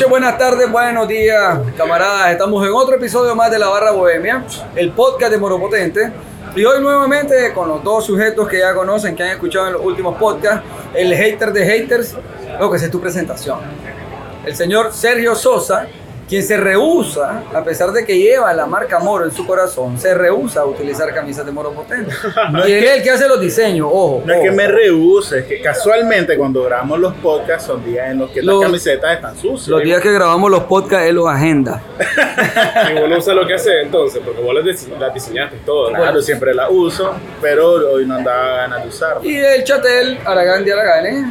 Noches, buenas tardes, buenos días, camaradas. Estamos en otro episodio más de La Barra Bohemia, el podcast de Moropotente. Y hoy nuevamente con los dos sujetos que ya conocen, que han escuchado en los últimos podcasts, el hater de haters, lo que es tu presentación. El señor Sergio Sosa, quien se rehúsa, a pesar de que lleva la marca Moro en su corazón, se rehúsa a utilizar camisas de Moro Potente. No y es él que- es el que hace los diseños, ojo. No es que me rehúse, es que casualmente cuando grabamos los podcasts son días en los que Los- las camisetas están sucias. Los días que grabamos los podcasts, él los agenda. Y vos no usas lo que hace entonces, porque vos las, dise- las diseñaste y todo. ¿no? Claro, siempre la uso, pero hoy no andaba ganas de usarla. Y el chatel, Aragán de Araganes,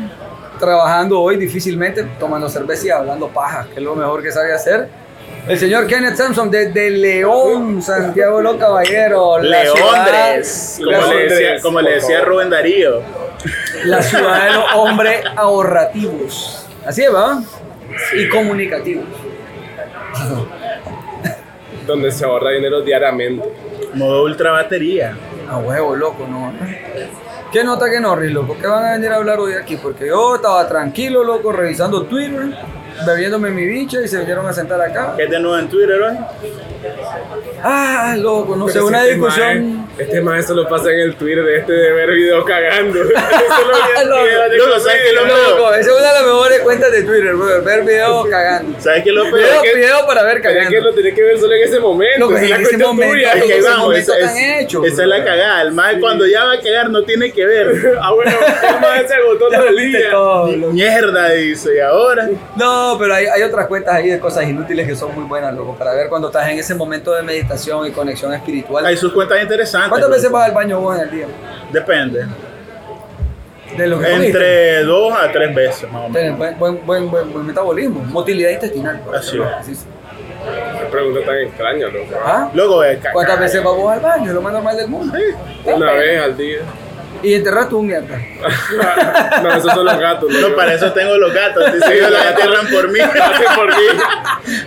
trabajando hoy difícilmente, tomando cerveza y hablando paja, que es lo mejor que sabe hacer. El señor Kenneth Sampson desde León, Santiago Los Caballeros. Leondres, como, le decía, como le. Rubén Darío. la ciudad de los hombres ahorrativos. Así es, ¿va? Y comunicativos. Donde se ahorra dinero diariamente. Modo ultra batería. A huevo, loco, ¿no? ¿Qué nota que Norris, loco? ¿Qué van a venir a hablar hoy aquí? Porque yo estaba tranquilo, loco, revisando Twitter, bebiéndome mi bicha y se vinieron a sentar acá. ¿Qué es de nuevo en Twitter hoy? Ah, loco, no sé, Pero si una este discusión. este más eso lo pasa en el Twitter de este de ver videos cagando. Eso lo vi en loco, ¿sabes qué lo video. peor? Loco, esa es una de las mejores cuentas de Twitter, bro, ver videos cagando. ¿Sabes qué lo Video, peor? que- video para ver Tenés que cagando. lo tenés que ver solo en ese momento. Es en ese momento, tuya. Es que ese vamos, momento esa, tan es- hecho, esa es la cagada. El más cuando ya va a cagar no tiene que ver. Ah, bueno, el mae se agotó todo el día. todo. Mierda, dice. Y ahora. No, pero hay, hay otras cuentas ahí de cosas inútiles que son muy buenas, loco, para ver cuando estás en ese momento de meditación y conexión espiritual. Hay sus cuentas interesantes. ¿Cuántas veces loco. vas al baño vos en el día? Depende. De lo que comiste. Entre dos a tres veces, más o Tienes menos. buen, buen, buen, buen, buen metabolismo, motilidad intestinal. Así es. Qué pregunta tan extraña, loco. ¿Ah? Luego de cagar. ¿Cuántas veces vas vos al baño? Es lo más normal del mundo. Una vez al día. Y enterraste un mierda. no, esos son los gatos. No, loco. para eso tengo los gatos. Dice ellos la entierran por mí. Hacen por mí.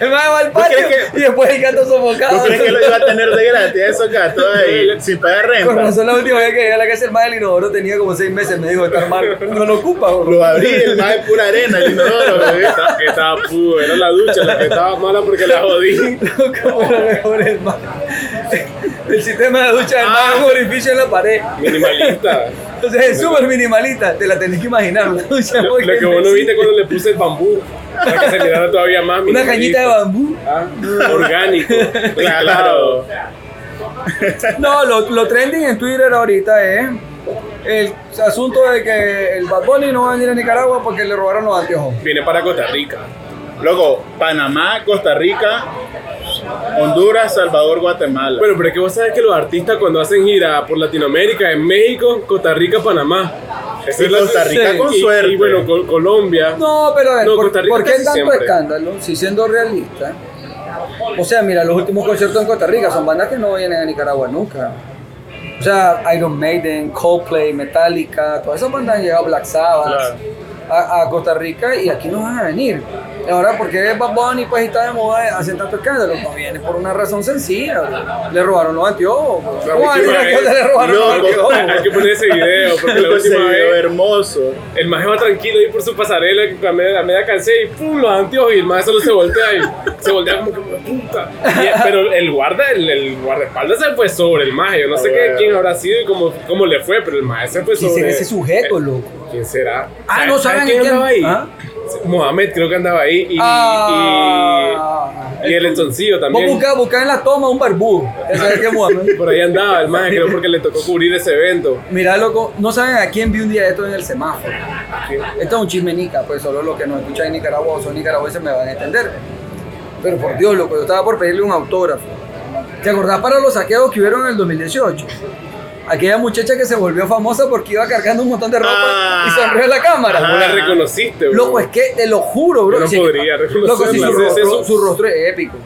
El man va al ¿Vos patio que- y después el gato sofocado. ¿Tú crees que lo iba a tener de gratis a esos gatos ahí sin pagar Con renta? razón la última vez que llegué a la casa el man del inodoro tenía como seis meses, me dijo estar mal. No lo ocupa, bro. Lo abrí, el más de pura arena, el inodoro, bebé. Estaba- estaba pudo, era la ducha la que estaba mala porque la jodí. como lo mejor el man. El sistema de ducha del es un orificio en la pared. Minimalista. Entonces es súper minimalista, te la tenés que imaginar. Ducha Lo, que vos no viste cuando le puse el bambú. Para que se mirara todavía más Una cañita de bambú. Ah, orgánico. Claro. No, lo, lo trending en Twitter ahorita es el asunto de que el Bad Bunny no va a venir a Nicaragua porque le robaron los anteojos. Viene para Costa Rica. Luego, Panamá, Costa Rica, Honduras, Salvador, Guatemala. Bueno, pero es que vos sabes que los artistas cuando hacen gira por Latinoamérica, en México, Costa Rica, Panamá. Y es la- Costa Rica sí. con y, suerte. Y bueno, Col- Colombia. No, pero a ver, No, ¿por, Costa Rica por qué tanto siempre. escándalo? Si siendo realista. O sea, mira, los últimos conciertos en Costa Rica son bandas que no vienen a Nicaragua nunca. O sea, Iron Maiden, Coldplay, Metallica, todas esas bandas han llegado Black Sabbath Claro. a, a Costa Rica y aquí no van a venir. Ahora, ¿por qué Bad Bunny pues está de moda hacen tanto escándalo? No viene por una razón sencilla. bro. Le robaron los anteojos. bro. La ¿Cómo van a última decir que vez, le robaron los loco. anteojos? Hay que poner ese video, porque la ese última video vez hermoso. el maje va tranquilo ahí por su pasarela a media, a media cansé y pum, los anteojos y el maje solo se voltea y se voltea como que puta. Y- pero el guarda, el, el guardaespaldas se fue sobre el maje. Yo no sé qué, quién habrá sido y cómo, cómo le fue, pero el maje se fue ¿Quién sobre. será ese sujeto, loco? ¿Quién será? Ah, no saben quién quién-? ¿Ah? Mohamed creo que andaba ahí y, Ah, y, y el Estoncillo también. Vos buscá en la toma un barbudo. Ese es que Mohamed. Por ahí andaba el maje, creo porque le tocó cubrir ese evento. Mira, loco, no saben a quién vi un día esto en el semáforo. Esto es un chismenica, pues solo los que nos escuchan en Nicaragua o son nicaragüenses me van a entender. Pero por Dios, loco, yo estaba por pedirle un autógrafo. ¿Te acordás para los saqueos que hubieron en el 2018? Aquella muchacha que se volvió famosa porque iba cargando un montón de ropa Ah. y sonrió a la cámara. ¿Cómo la reconociste, bro? Loco, es que te lo juro, bro. Yo no podría Loco, sí, su, rostro, ese- su rostro es épico.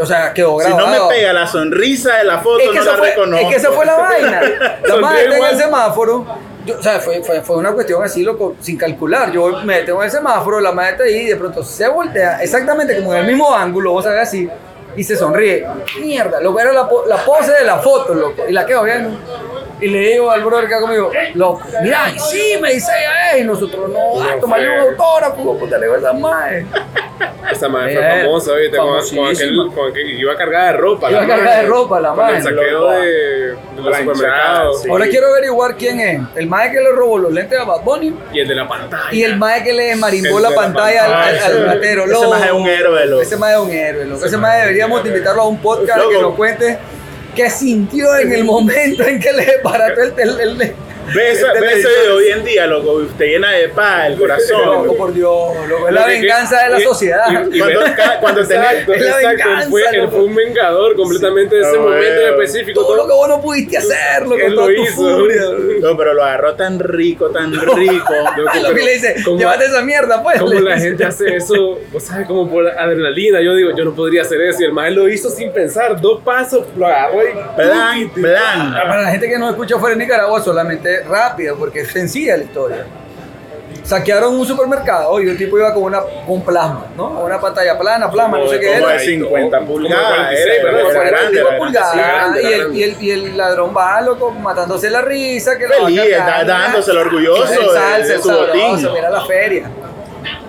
O sea, quedó Si grabado. no me pega la sonrisa de la foto, Es que, no la fue, reconozco. es que esa fue la vaina. La madre está en el semáforo. Yo- o sea, fue, fue, fue una cuestión así, loco, sin calcular. Yo me detengo en el semáforo, la madre está ahí y de pronto se voltea exactamente como en el mismo ángulo, vos sabés así, y se sonríe. Mierda, loco, era la, la pose de la foto, loco. Y la quedo viendo. Y le digo al brother que está conmigo, loco, mira, y sí, me dice y nosotros no, ah, tomarle un autógrafo, puta, le digo a esa madre. Esa madre fue famosa, ¿viste? Con, con aquel, famosísima. con aquel que iba a cargar de ropa. Iba la a cargar madre. de ropa, la madre. el saqueo de, de los supermercados. sí. Ahora quiero averiguar quién es. El mae que le robó los lentes a Bad Bunny Y el de la pantalla. y el mae que le marimbó la pantalla al, al, al ratero. Ese loco. mae es un héroe, loco. Ese mae es un héroe, loco. Ese mae deberíamos de invitarlo a un podcast que nos cuente qué sintió en el momento en que le desbarató el, el, el- Ve, esa- el ve ese televisor. video hoy en día, loco, usted llena de paz el corazón. Loco, por Dios, loco. Es la venganza de la sociedad. Cuando, Exacto, exacto. Fue, él loco. fue un vengador completamente de ese Ah, momento en específico. todo lo que vos no pudiste hacer, loco, Él lo tu hizo. furia. No, pero lo agarró tan rico, tan rico. Es lo que le dice, ¿Cómo- llévate esa mierda, pues. Como la gente hace eso, vos sabes, como por adrenalina. Yo digo, yo no podría hacer eso. Y el maestro lo hizo sin pensar. Dos pasos, lo agarró y. Plan, plan. Para la gente que no escucha fuera de Nicaragua, solamente rápido, porque es sencilla la historia. Saquearon un supermercado y un tipo iba con una con plasma, ¿no? Una pantalla plana, plasma, no sé qué era. de 50 Como pulgadas, 46, era, ¿verdad? era Fuera grande, 25 era pulgadas, Sí, grande, y, el, grande. y, el, y el ladrón va, loco, matándose la risa, que Feliz, está dándoselo orgulloso El de- salsa, de su botín. mira la feria.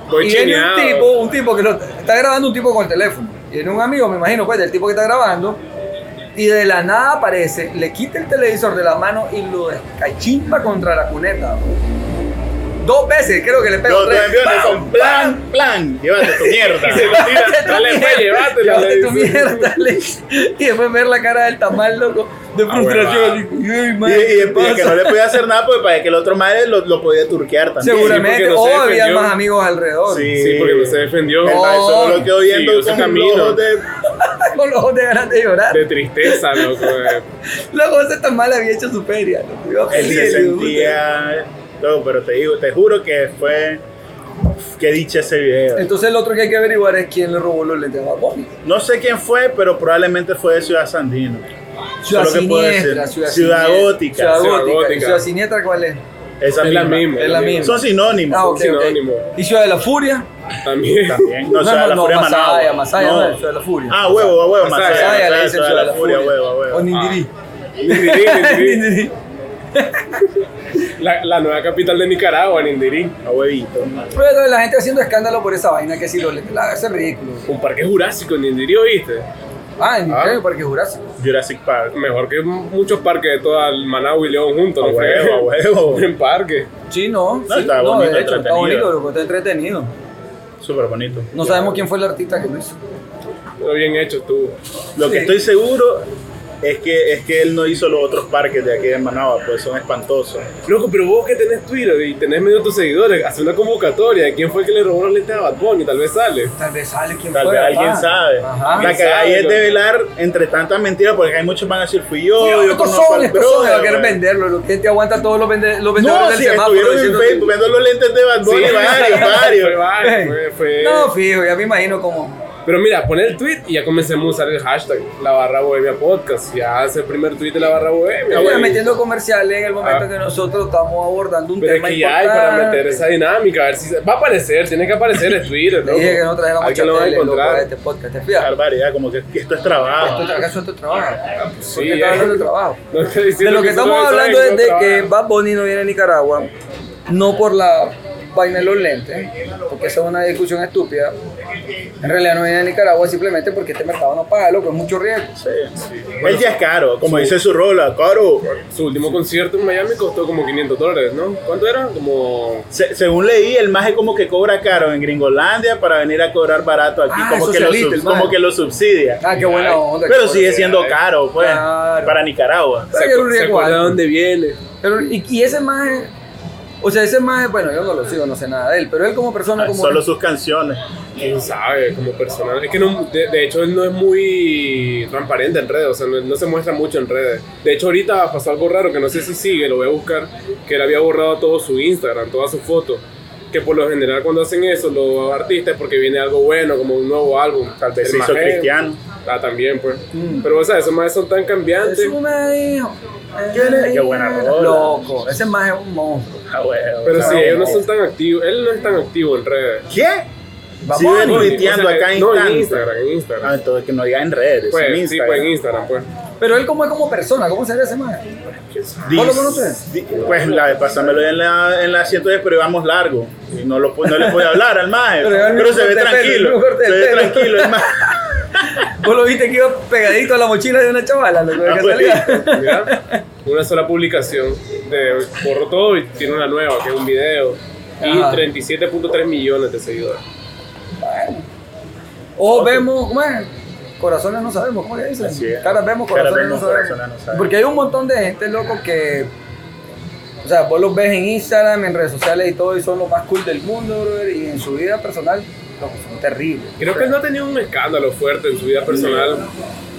Voy y viene un tipo, un tipo que lo, está grabando un tipo con el teléfono. Y viene un amigo, me imagino, pues, del tipo que está grabando. Y de la nada aparece, le quita el televisor de la mano y lo descachimba contra la cuneta. Dos veces, creo que le pegó Los dos tres. ¡Pam! son plan, plan. Llévate tu mierda. Y se lo tira. Llévate tu Dale, mierda, pues, llévate le tu mierda, le dice. Y después ver la cara del tamal, loco, de Ah, frustración. huevada. así, "Ay, Y, madre, y- ¿qué y que pasa?". no le podía hacer nada porque para que el otro madre lo, lo podía turquear también. Seguramente, no o se había más amigos alrededor. Sí. Sí, porque no se defendió. El mae solo lo quedó viendo su con los ojos de... Con los ojos de ganas de llorar. De tristeza, loco. eh. Luego ese tamal había hecho su feria. loco. Él se sentía... No, pero te digo, te juro que fue... Qué dicha ese video. Entonces el otro que hay que averiguar es quién le robó los lentes a Bad Bunny. No sé quién fue, pero probablemente fue de Ciudad Sandino. Ciudad Solo que Siniestra. Ciudad, Ciudad Siniestra. Gótica. Ciudad Ciudad Gótica. Gótica. ¿Y Ciudad Siniestra cuál es? Esa Es la misma. Es la misma. Son sinónimos. Ah, ok, ok. sinónimo. ¿Y Ciudad de la Furia? También. También. No, Ciudad de la Furia Masaya. Masaya, No. Ciudad de la Furia. Ah, huevo, a huevo, Masaya, Masaya. Le dicen Ciudad de la Furia, huevo, a O huevo. Nindirí. Nindirí, Nindirí. Nindirí. La, la nueva capital de Nicaragua, Nindirí. A huevito. Pero la gente haciendo escándalo por esa vaina que si lentes. la- es ridículo. Un parque jurásico en Nindirí, ¿oíste? Ah, en Ah. el Parque Jurásico. Jurassic Park. Mejor que muchos parques de toda el Managua y León juntos, A ¿no? huevo, a huevo. En parque. Sí, no. No, sí, está bonito, de hecho, está entretenido. bonito, loco, está entretenido. Súper bonito. No sabemos quién fue el artista que lo hizo. Pero bien hecho estuvo. Lo Sí. que estoy seguro es que, es que él no hizo los otros parques de aquí de Managua, pues son espantosos. Loco, pero vos que tenés Twitter y tenés medio de tus seguidores, hace una convocatoria de quién fue el que le robó los lentes a Bad Bunny, tal vez sale. Tal vez sale quién Tal fue. vez alguien sabe. Ajá. La que sabe, hay es ¿no? develar entre tantas mentiras, porque hay muchos van a decir fui yo, Yo, yo estos conozco son, al son, va a brother, querer venderlo. Lo que te aguanta todos los, vende- los vendedores No, del sí, semáforo. estuvieron en Facebook los lentes de Bad Bunny, varios, Fue varios. varios, fue- fue- No, fijo, ya me imagino como. Pero mira, pon el tweet y ya comencemos a usar el hashtag La Barra Bohemia Podcast. Ya hace el primer tweet de La Barra Bohemia. Metiendo comerciales en el momento Ah. que nosotros estamos abordando un Pero es tema que ya hay para meter esa dinámica, a ver si se- va a aparecer, tiene que aparecer en Twitter, loco. dije que no trajéramos Alguien lo va a loco, encontrar. a este podcast. ¿Te fijas? Barbaridad, como que esto es trabajo. Esto, ¿Acaso esto es trabajo? Sí, ¿Por qué estás hablando de trabajo? No De lo que solo estamos hablando es es de no que. Bad Bunny no viene a Nicaragua, no por la vaina los lentes, porque esa es una discusión estúpida. En realidad no viene a Nicaragua simplemente porque este mercado no paga, loco, es mucho riesgo. Sí. Él ya es caro, como dice su rola, caro. Su último concierto en Miami costó como 500 dólares, ¿no? ¿Cuánto era? Como... Se- según leí, el maje como que cobra caro en Gringolandia para venir a cobrar barato aquí, Ah, como, que lo, sub- como que lo subsidia. Ah, qué buena onda. Pero sigue siendo caro, pues, Claro. para Nicaragua. ¿Se acuerda de dónde viene? Pero, y, y ese maje, o sea, ese maje, bueno, yo no lo sigo, no sé nada de él, pero él como persona, como... Solo sus canciones. quién sabe, como personal. Es que no, de, de hecho él no es muy transparente en redes, o sea, no, no se muestra mucho en redes. De hecho ahorita pasó algo raro que no sé si sigue, lo voy a buscar, que él había borrado todo su Instagram, todas sus fotos. Que por lo general cuando hacen eso los artistas es porque viene algo bueno, como un nuevo álbum. Tal vez se hizo cristiano. Ah, también pues. Mm. Pero o sea, esos más son tan cambiantes. Jesús me dijo. Qué- qué buena rola. Loco, ese maje es un monstruo. Ah, huevo, Pero sí, ellos no son tan activos, él no es tan activo en redes. ¿Qué? Bad Sí, tuiteando O sea, acá en No, en instante. Instagram, en Ah, Instagram. entonces que no diga en redes, Pues, en sí, Instagram. pues en Instagram, pues. Pero él como es como persona, ¿cómo sería ese man? ¿Vos lo conoces? Pues la de pásamelo en la, en la asiento de pero íbamos largo. Y no, lo, no le puede hablar al maje. Pero se ve pelo, tranquilo. Se ve tranquilo, el maje. ¿Vos lo viste que iba pegadito a la mochila de una chavala? Lo que Ah, pues, salía? Mira, una sola publicación de borró todo y tiene una nueva, que es un video. Y Ajá. 37.3 millones de seguidores. O vemos, ¿cómo es? Corazones no sabemos, ¿cómo le dicen? Caras vemos, corazones vemos, no sabemos. corazones no sabemos. Porque hay un montón de gente, loco, que. O sea, vos los ves en Instagram, en redes sociales y todo, y son los más cool del mundo, brother, y en su vida personal, loco, son terribles. Creo que él no ha tenido un escándalo fuerte en su vida personal.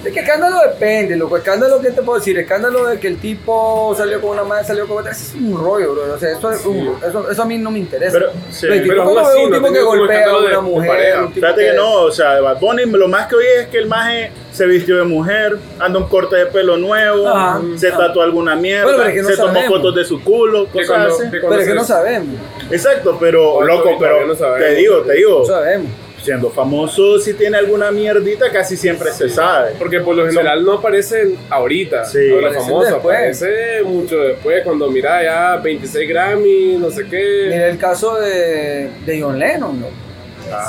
Es que escándalo depende, loco. Escándalo, ¿qué te puedo decir? Escándalo de que el tipo salió con una madre, salió con otra. Ese es un rollo, bro. O sea, eso, es un- eso, eso a mí no me interesa. Pero, sí, pero así, un no tipo que golpea a una de mujer, un Fíjate que no, o sea, de Bad Bunny lo más que oí es que el maje se vistió de mujer, anda un corte de pelo nuevo, Ajá. se Ajá. tatuó alguna mierda, Bueno, pero es que no se tomó sabemos. fotos de su culo, cosas cuando- así. Pero es que no sabemos. Exacto, pero loco, pero no sabemos. te digo, te digo, No sabemos. Siendo famoso, si tiene alguna mierdita, casi siempre se sabe. Porque por lo general no aparecen ahorita, Sí. ahora Aparecen famoso, después. aparece mucho después, cuando mira ya 26 Grammy, no sé qué. Mira el caso de, de John Lennon, ¿no?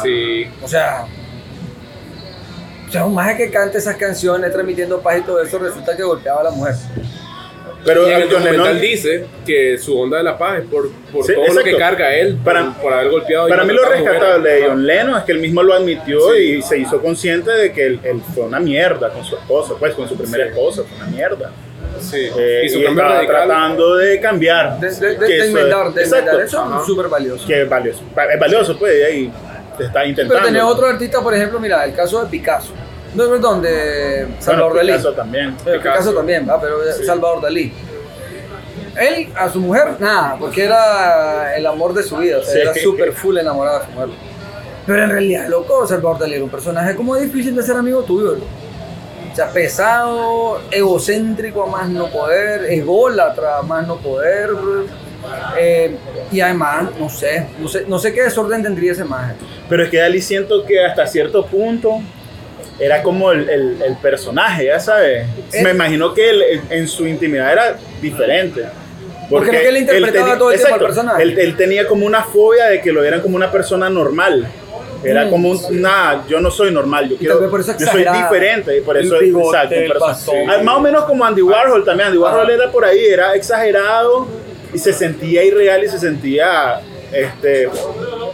Sí, O sea, o sea, un maje que cante esas canciones transmitiendo paz y todo eso, resulta que golpeaba a la mujer. Pero y en el John documental Lennon- dice que su onda de la paz es por, por Sí, todo lo que exacto. carga él, por, Para- por haber golpeado. Para mí lo rescatable de. John Lennon es que él mismo lo admitió Sí. y se hizo consciente de que él, él fue una mierda con su esposa, pues con su primera Sí. esposa, fue una mierda. Sí, Eh, y su y cambio estaba radical. tratando de cambiar. De, de, de, que de eso- enmendar, de exacto, enmendar. Eso Ajá. es súper valioso. que es valioso. Es valioso, pues, y ahí te está intentando. Pero tenés otro artista, por ejemplo, mira, el caso de Picasso. No, perdón, de Salvador bueno, Dalí. Picasso también. Pero Picasso, Picasso. también, ¿va? pero Sí. Salvador Dalí. Él, a su mujer, nada, porque era el amor de su vida, o sea, Sí. era súper full enamorado de su mujer. Pero en realidad, loco, Salvador Dalí era un personaje como difícil de ser amigo tuyo. O sea, pesado, egocéntrico a más no poder, ególatra a más no poder. Eh, y además, no sé, no sé, no sé qué desorden tendría ese maje. Pero es que Dalí siento que hasta cierto punto era como el, el- el personaje, ya sabes. Me imagino que él, en- su intimidad era diferente. Porque es que él interpretaba todo el tiempo al exacto, personaje. Él, él tenía como una fobia de que lo vieran como una persona normal. Era Mm. como un, nah, yo no soy normal, yo, quiero, yo soy diferente, y por El eso bigote, exacto, el. Ah, más o menos como Andy Warhol también, Andy Warhol Ajá. era por ahí, era exagerado y se sentía irreal y se sentía este,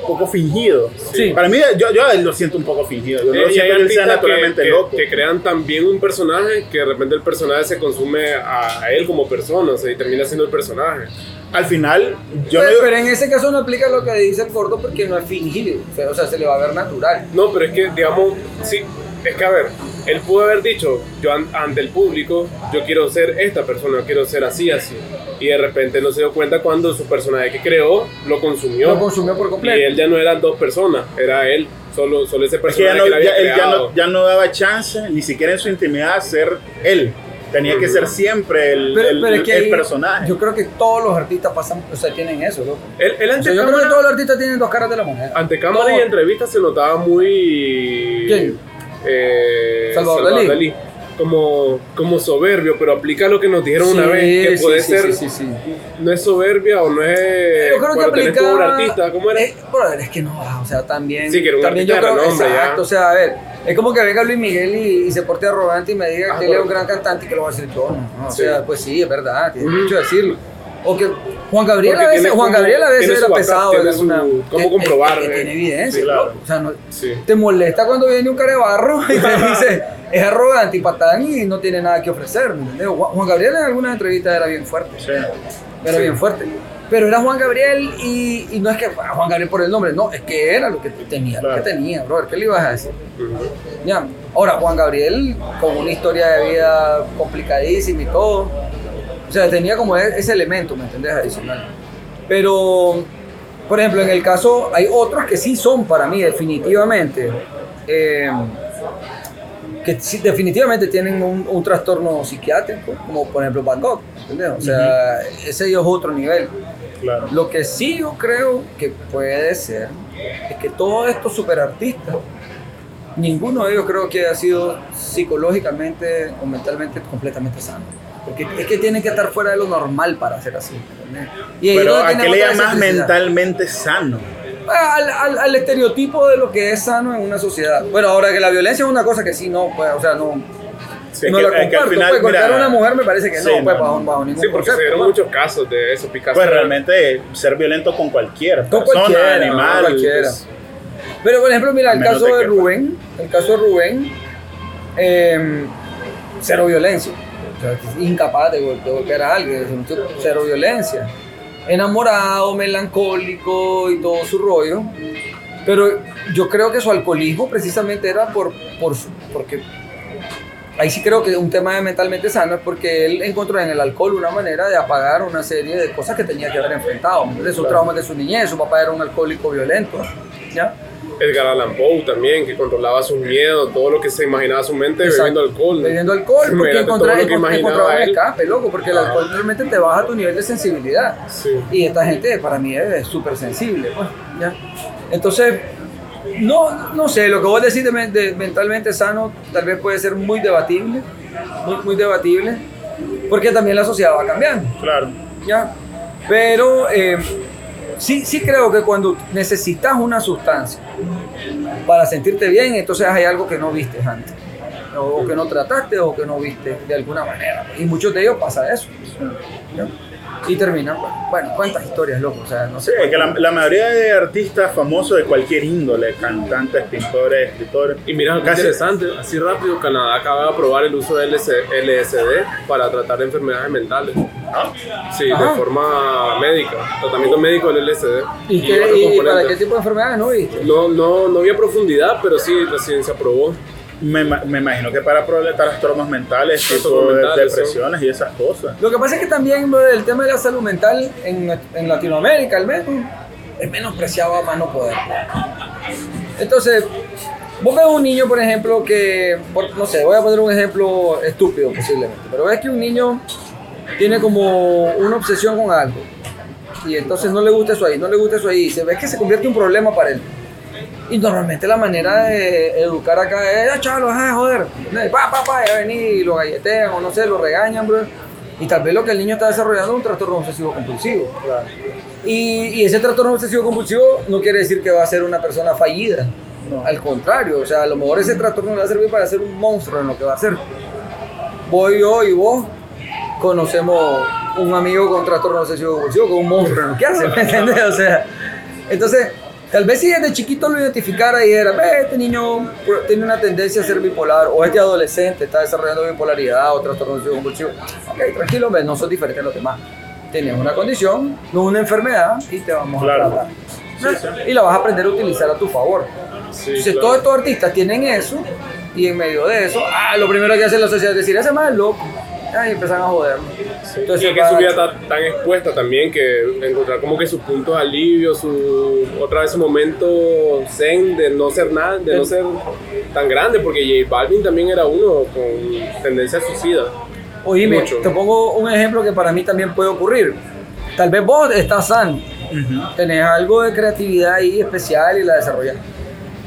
poco fingido. Sí. Para mí, yo, yo lo siento un poco fingido. Yo no Eh, siento que él sea naturalmente que, loco. que, que crean también un personaje que de repente el personaje se consume a, a él como persona, o sea, y termina siendo el personaje. Al final, yo pero, no digo- pero en ese caso no aplica lo que dice el gordo porque no es fingido, o sea, o sea, se le va a ver natural. No, pero es que, digamos, sí, es que a ver, él pudo haber dicho, yo an- ante el público, yo quiero ser esta persona, quiero ser así, así. Y de repente no se dio cuenta cuando su personaje que creó lo consumió. Lo consumió por y completo. él ya no eran dos personas, era él, solo, solo ese es que personaje ya no, que él había ya- él ya no, ya no daba chance, ni siquiera en su intimidad, ser él. Tenía que ser siempre el, Pero, el- pero es que el ahí, personaje. Yo creo que todos los artistas pasan, o sea, tienen eso, loco. Él, él O ante sea, yo creo que cámara, todos los artistas tienen dos caras de la moneda. ante cámara Todos. y entrevistas se notaba muy... ¿Quién? Eh, Salvador Dalí. Como, como soberbio, pero aplica lo que nos dijeron una Sí, vez, que sí, puede sí, ser, no es soberbia o no es... Yo creo que aplicaba. obra artista, ¿cómo era? Eh, brother, es que no, o sea, también. Sí, que era un también artista de renombre, ya. Exacto, o sea, a ver, es como que venga Luis Miguel y, y se porte arrogante y me diga Ah, que él es un gran cantante y que lo va a decir yo, ¿no? O sea, pues sí, es verdad, tiene Ujú. mucho a decirlo. O que Juan Gabriel Porque a veces, Juan como- Gabriel a veces era pesado tiene su- cómo que- comprobar, que- que eh. tiene evidencia, Sí, claro. loco. O sea, no, Sí. te molesta cuando viene un cara de barro y te dice, es arrogante y patán y no tiene nada que ofrecer, ¿me entiendes? Juan Gabriel en algunas entrevistas era bien fuerte Sí. era bien fuerte. Pero era Juan Gabriel y, y no es que Juan Gabriel por el nombre, no, es que era lo que tenía, lo Claro. que tenía, brother, ¿qué le ibas a decir? Ya. Ahora, Juan Gabriel, con una historia de vida complicadísima y todo, o sea, tenía como e- ese elemento, ¿me entendés? Adicional. Pero, por ejemplo, en el caso, hay otros que sí son para mí, definitivamente, eh, que sí, definitivamente tienen un, un trastorno psiquiátrico, como por ejemplo Van Gogh, ¿entendés? O sea, ese ya es otro nivel. Claro. Lo que sí yo creo que puede ser es que todos estos superartistas ninguno de ellos creo que haya sido psicológicamente o mentalmente completamente sano. Porque es que tienen que estar fuera de lo normal para ser así. Pero ¿a qué le llamas mentalmente sano? Al, al- al estereotipo de lo que es sano en una sociedad. Bueno, ahora que la violencia es una cosa que sí, no, pues, o sea, no, Sí, no que- la es que al comparto. final, pues, mira, a una mujer me parece que sí, no, pues, no, bajo, bajo ningún Sí, porque se concepto, dieron pues. muchos casos de eso, Picasso. Pues realmente ser violento con cualquier Con persona, cualquiera, animal. con cualquiera. pues, Pero por ejemplo, mira, el caso de Rubén, el caso de Rubén, eh, cero violencia. Es incapaz de, gol- de golpear a alguien, es cero violencia. Enamorado, melancólico y todo su rollo. Pero yo creo que su alcoholismo precisamente era por, por porque ahí sí creo que un tema de mentalmente sano es porque él encontró en el alcohol una manera de apagar una serie de cosas que tenía que haber enfrentado. De sus traumas de su niñez, su papá era un alcohólico violento. ¿ya? Edgar Allan Poe también, que controlaba sus miedos, todo lo que se imaginaba su mente Exacto. bebiendo alcohol. Bebiendo alcohol, porque Imagínate encontraba, todo lo que encont- imaginaba encontraba él. escape, loco, porque el Ah. alcohol realmente te baja tu nivel de sensibilidad. Sí. Y esta gente para mí es súper sensible, pues, ¿ya? Entonces, no, no sé, lo que vos decís de, de mentalmente sano tal vez puede ser muy debatible, muy, muy debatible, porque también la sociedad va cambiando, Claro. ¿ya? Pero eh, sí, sí creo que cuando necesitas una sustancia para sentirte bien, entonces hay algo que no viste antes. O que no trataste o que no viste de alguna manera. Y muchos de ellos pasa eso. Y terminan, pues, bueno, cuántas historias, loco. O sea, no Sí, sé. es que la, la mayoría de artistas famosos de cualquier índole, cantantes, pintores, escritores, Y mira, qué Casi- interesante, así rápido, Canadá acaba de aprobar el uso de LS LSD para tratar enfermedades mentales. ¿Ah? Sí, Ajá. de forma médica, tratamiento médico del LSD. ¿Y, qué- otros y- y para qué tipo de enfermedades no viste? No, no, no había profundidad, pero sí, recién se aprobó. Me, me imagino que para problemas trastornos mentales, tipo de- depresiones y esas cosas. Lo que pasa es que también el tema de la salud mental en, en Latinoamérica, al menos, es menospreciado a más no poder. Entonces, vos ves un niño, por ejemplo, que, por- no sé, voy a poner un ejemplo estúpido posiblemente, pero ves que un niño tiene como una obsesión con algo y entonces no le gusta eso ahí, no le gusta eso ahí, y se ve que se convierte en un problema para él. Y normalmente la manera de educar acá es, ah, ah, joder, pa, pa, pa, ya vení, y lo galletean o no sé, lo regañan, bro. Y tal vez lo que el niño está desarrollando es un trastorno obsesivo compulsivo. Y, y ese trastorno obsesivo compulsivo no quiere decir que va a ser una persona fallida. No. Al contrario, o sea, a lo mejor ese trastorno le va a servir para ser un monstruo en lo que va a hacer. Voy yo y vos conocemos un amigo con trastorno obsesivo compulsivo, es un monstruo en lo que hace, ¿me entiendes? O sea, entonces, tal vez si desde chiquito lo identificara y dijera, ve, este niño tiene una tendencia a ser bipolar, o este adolescente está desarrollando bipolaridad o trastorno obsesivo compulsivo. Ok, tranquilo, ve, no sos diferente a los demás. Tienes una condición, no una enfermedad, y te vamos Claro. a tratar. Y la vas a aprender a utilizar a tu favor. Sí, Entonces, claro. todos estos artistas tienen eso, y en medio de eso, ah, lo primero que hace la sociedad es decir, ese más es loco. Ah, y empiezan a joderlo. y es que su vida está tan expuesta también que encontrar como que sus puntos de alivio, su otra vez su momento zen de no ser nada, de no ser tan grande, porque J Balvin también era uno con tendencia suicida. Oíme, Mucho. te pongo un ejemplo que para mí también puede ocurrir. Tal vez vos estás sano, tenés algo de creatividad ahí especial y la desarrollas.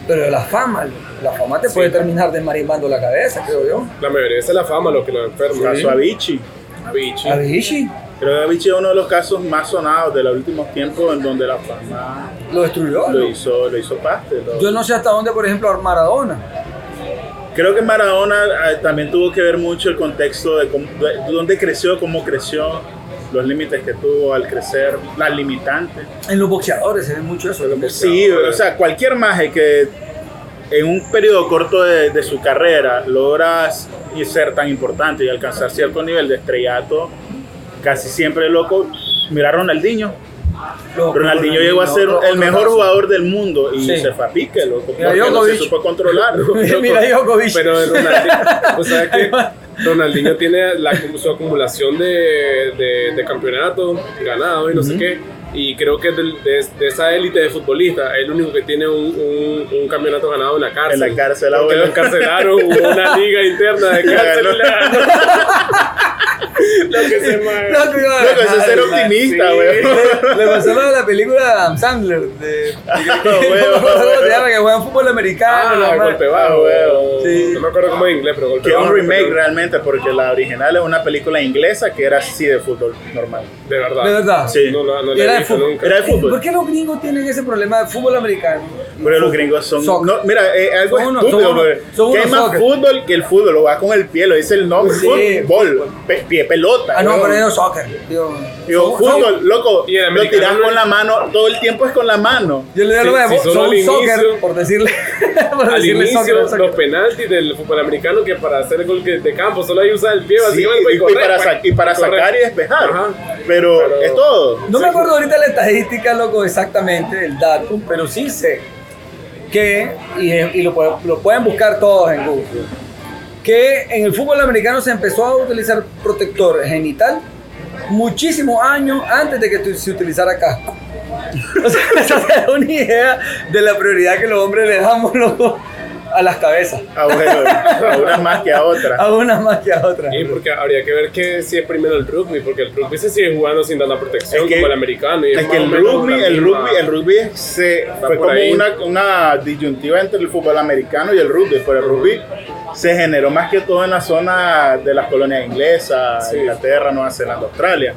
Pero la fama, la fama te Sí. puede terminar desmarimbando la cabeza, creo yo. La mayoría es la fama lo que lo enferma. Caso Avicii. Avicii. Avicii Creo que Avicii es uno de los casos más sonados de los últimos tiempos en donde la fama lo destruyó. lo hizo, lo hizo parte. lo- Yo no sé hasta dónde, por ejemplo, Maradona. Creo que Maradona eh, también tuvo que ver mucho el contexto de, cómo- de dónde creció, cómo creció, los límites que tuvo al crecer, las limitantes. En los boxeadores se ve mucho eso. Sí, o sea, cualquier maje que en un periodo corto de, de su carrera logras y ser tan importante y alcanzar cierto nivel de estrellato, casi siempre loco. Mira a Ronaldinho. Loco, Ronaldinho llegó a ser el mejor caso. jugador del mundo y Sí. se fue a pique, loco. Mira, no se Djokovic. supo controlar. Mira, Djokovic. Pero Ronaldinho, o sea que Ronaldinho tiene la, su acumulación de, de, de campeonatos ganados y no sé qué. Y creo que del- de, de esa élite de futbolistas, es el único que tiene un, un, un campeonato ganado en la cárcel. En la cárcel, Porque lo encarcelaron, hubo una liga interna de cárcel. Lo que se ma- Loco, iba a Loco, eso es ser optimista, sí. weón. Le, le pasó lo de la película de Adam Sandler, de, huevo, ¿cómo se llama? Que juegan fútbol americano. Ah, golpe bajo. Sí. No me acuerdo cómo es en inglés, pero golpe Que es un bajo. remake realmente, porque la original es una película inglesa que era así de fútbol normal. De verdad. De verdad. Sí. No, no la era de nunca. Era de fútbol. ¿Por qué los gringos tienen ese problema de fútbol americano? Pero los gringos son. No, mira, eh, algo Son unos- estúpido. son unos- que hay más soccer. fútbol que el fútbol. Lo va con el pie, lo dice el nombre. Sí. Fútbol, pie, pelota. Ah, no, weón. pero soccer. Son- fútbol, loco, Y el lo no con la mano, todo el tiempo es con la mano. Yo le digo Sí, lo mismo, sí, solo son soccer, inicio- por decirle, por Al decirle inicio, soccer, soccer. los penaltis del fútbol americano que para hacer el gol que- de campo solo hay que usar el pie, Sí, y, y correr, para, pa- sa- y para correr. sacar y despejar. Ajá. Pero, Pero- es todo. No me acuerdo ahorita la estadística, loco, exactamente, el dato, pero sí sé que, y, y lo, pueden- lo pueden buscar todos en Google, que en el fútbol americano se empezó a utilizar protector genital muchísimos años antes de que se utilizara casco. O sea, esa es una idea de la prioridad que los hombres le damos loco, a las cabezas, A, bueno, a unas más que a otras. a unas más que a otras. Y porque habría que ver que si es primero el rugby, porque el rugby se sigue jugando sin tanta protección Es que- como el americano. Y Es que el rugby, el rugby, el rugby se, fue como una, una disyuntiva entre el fútbol americano y el rugby, pero el rugby se generó más que todo en la zona de las colonias inglesas, Sí. Inglaterra, Nueva Zelanda, Australia.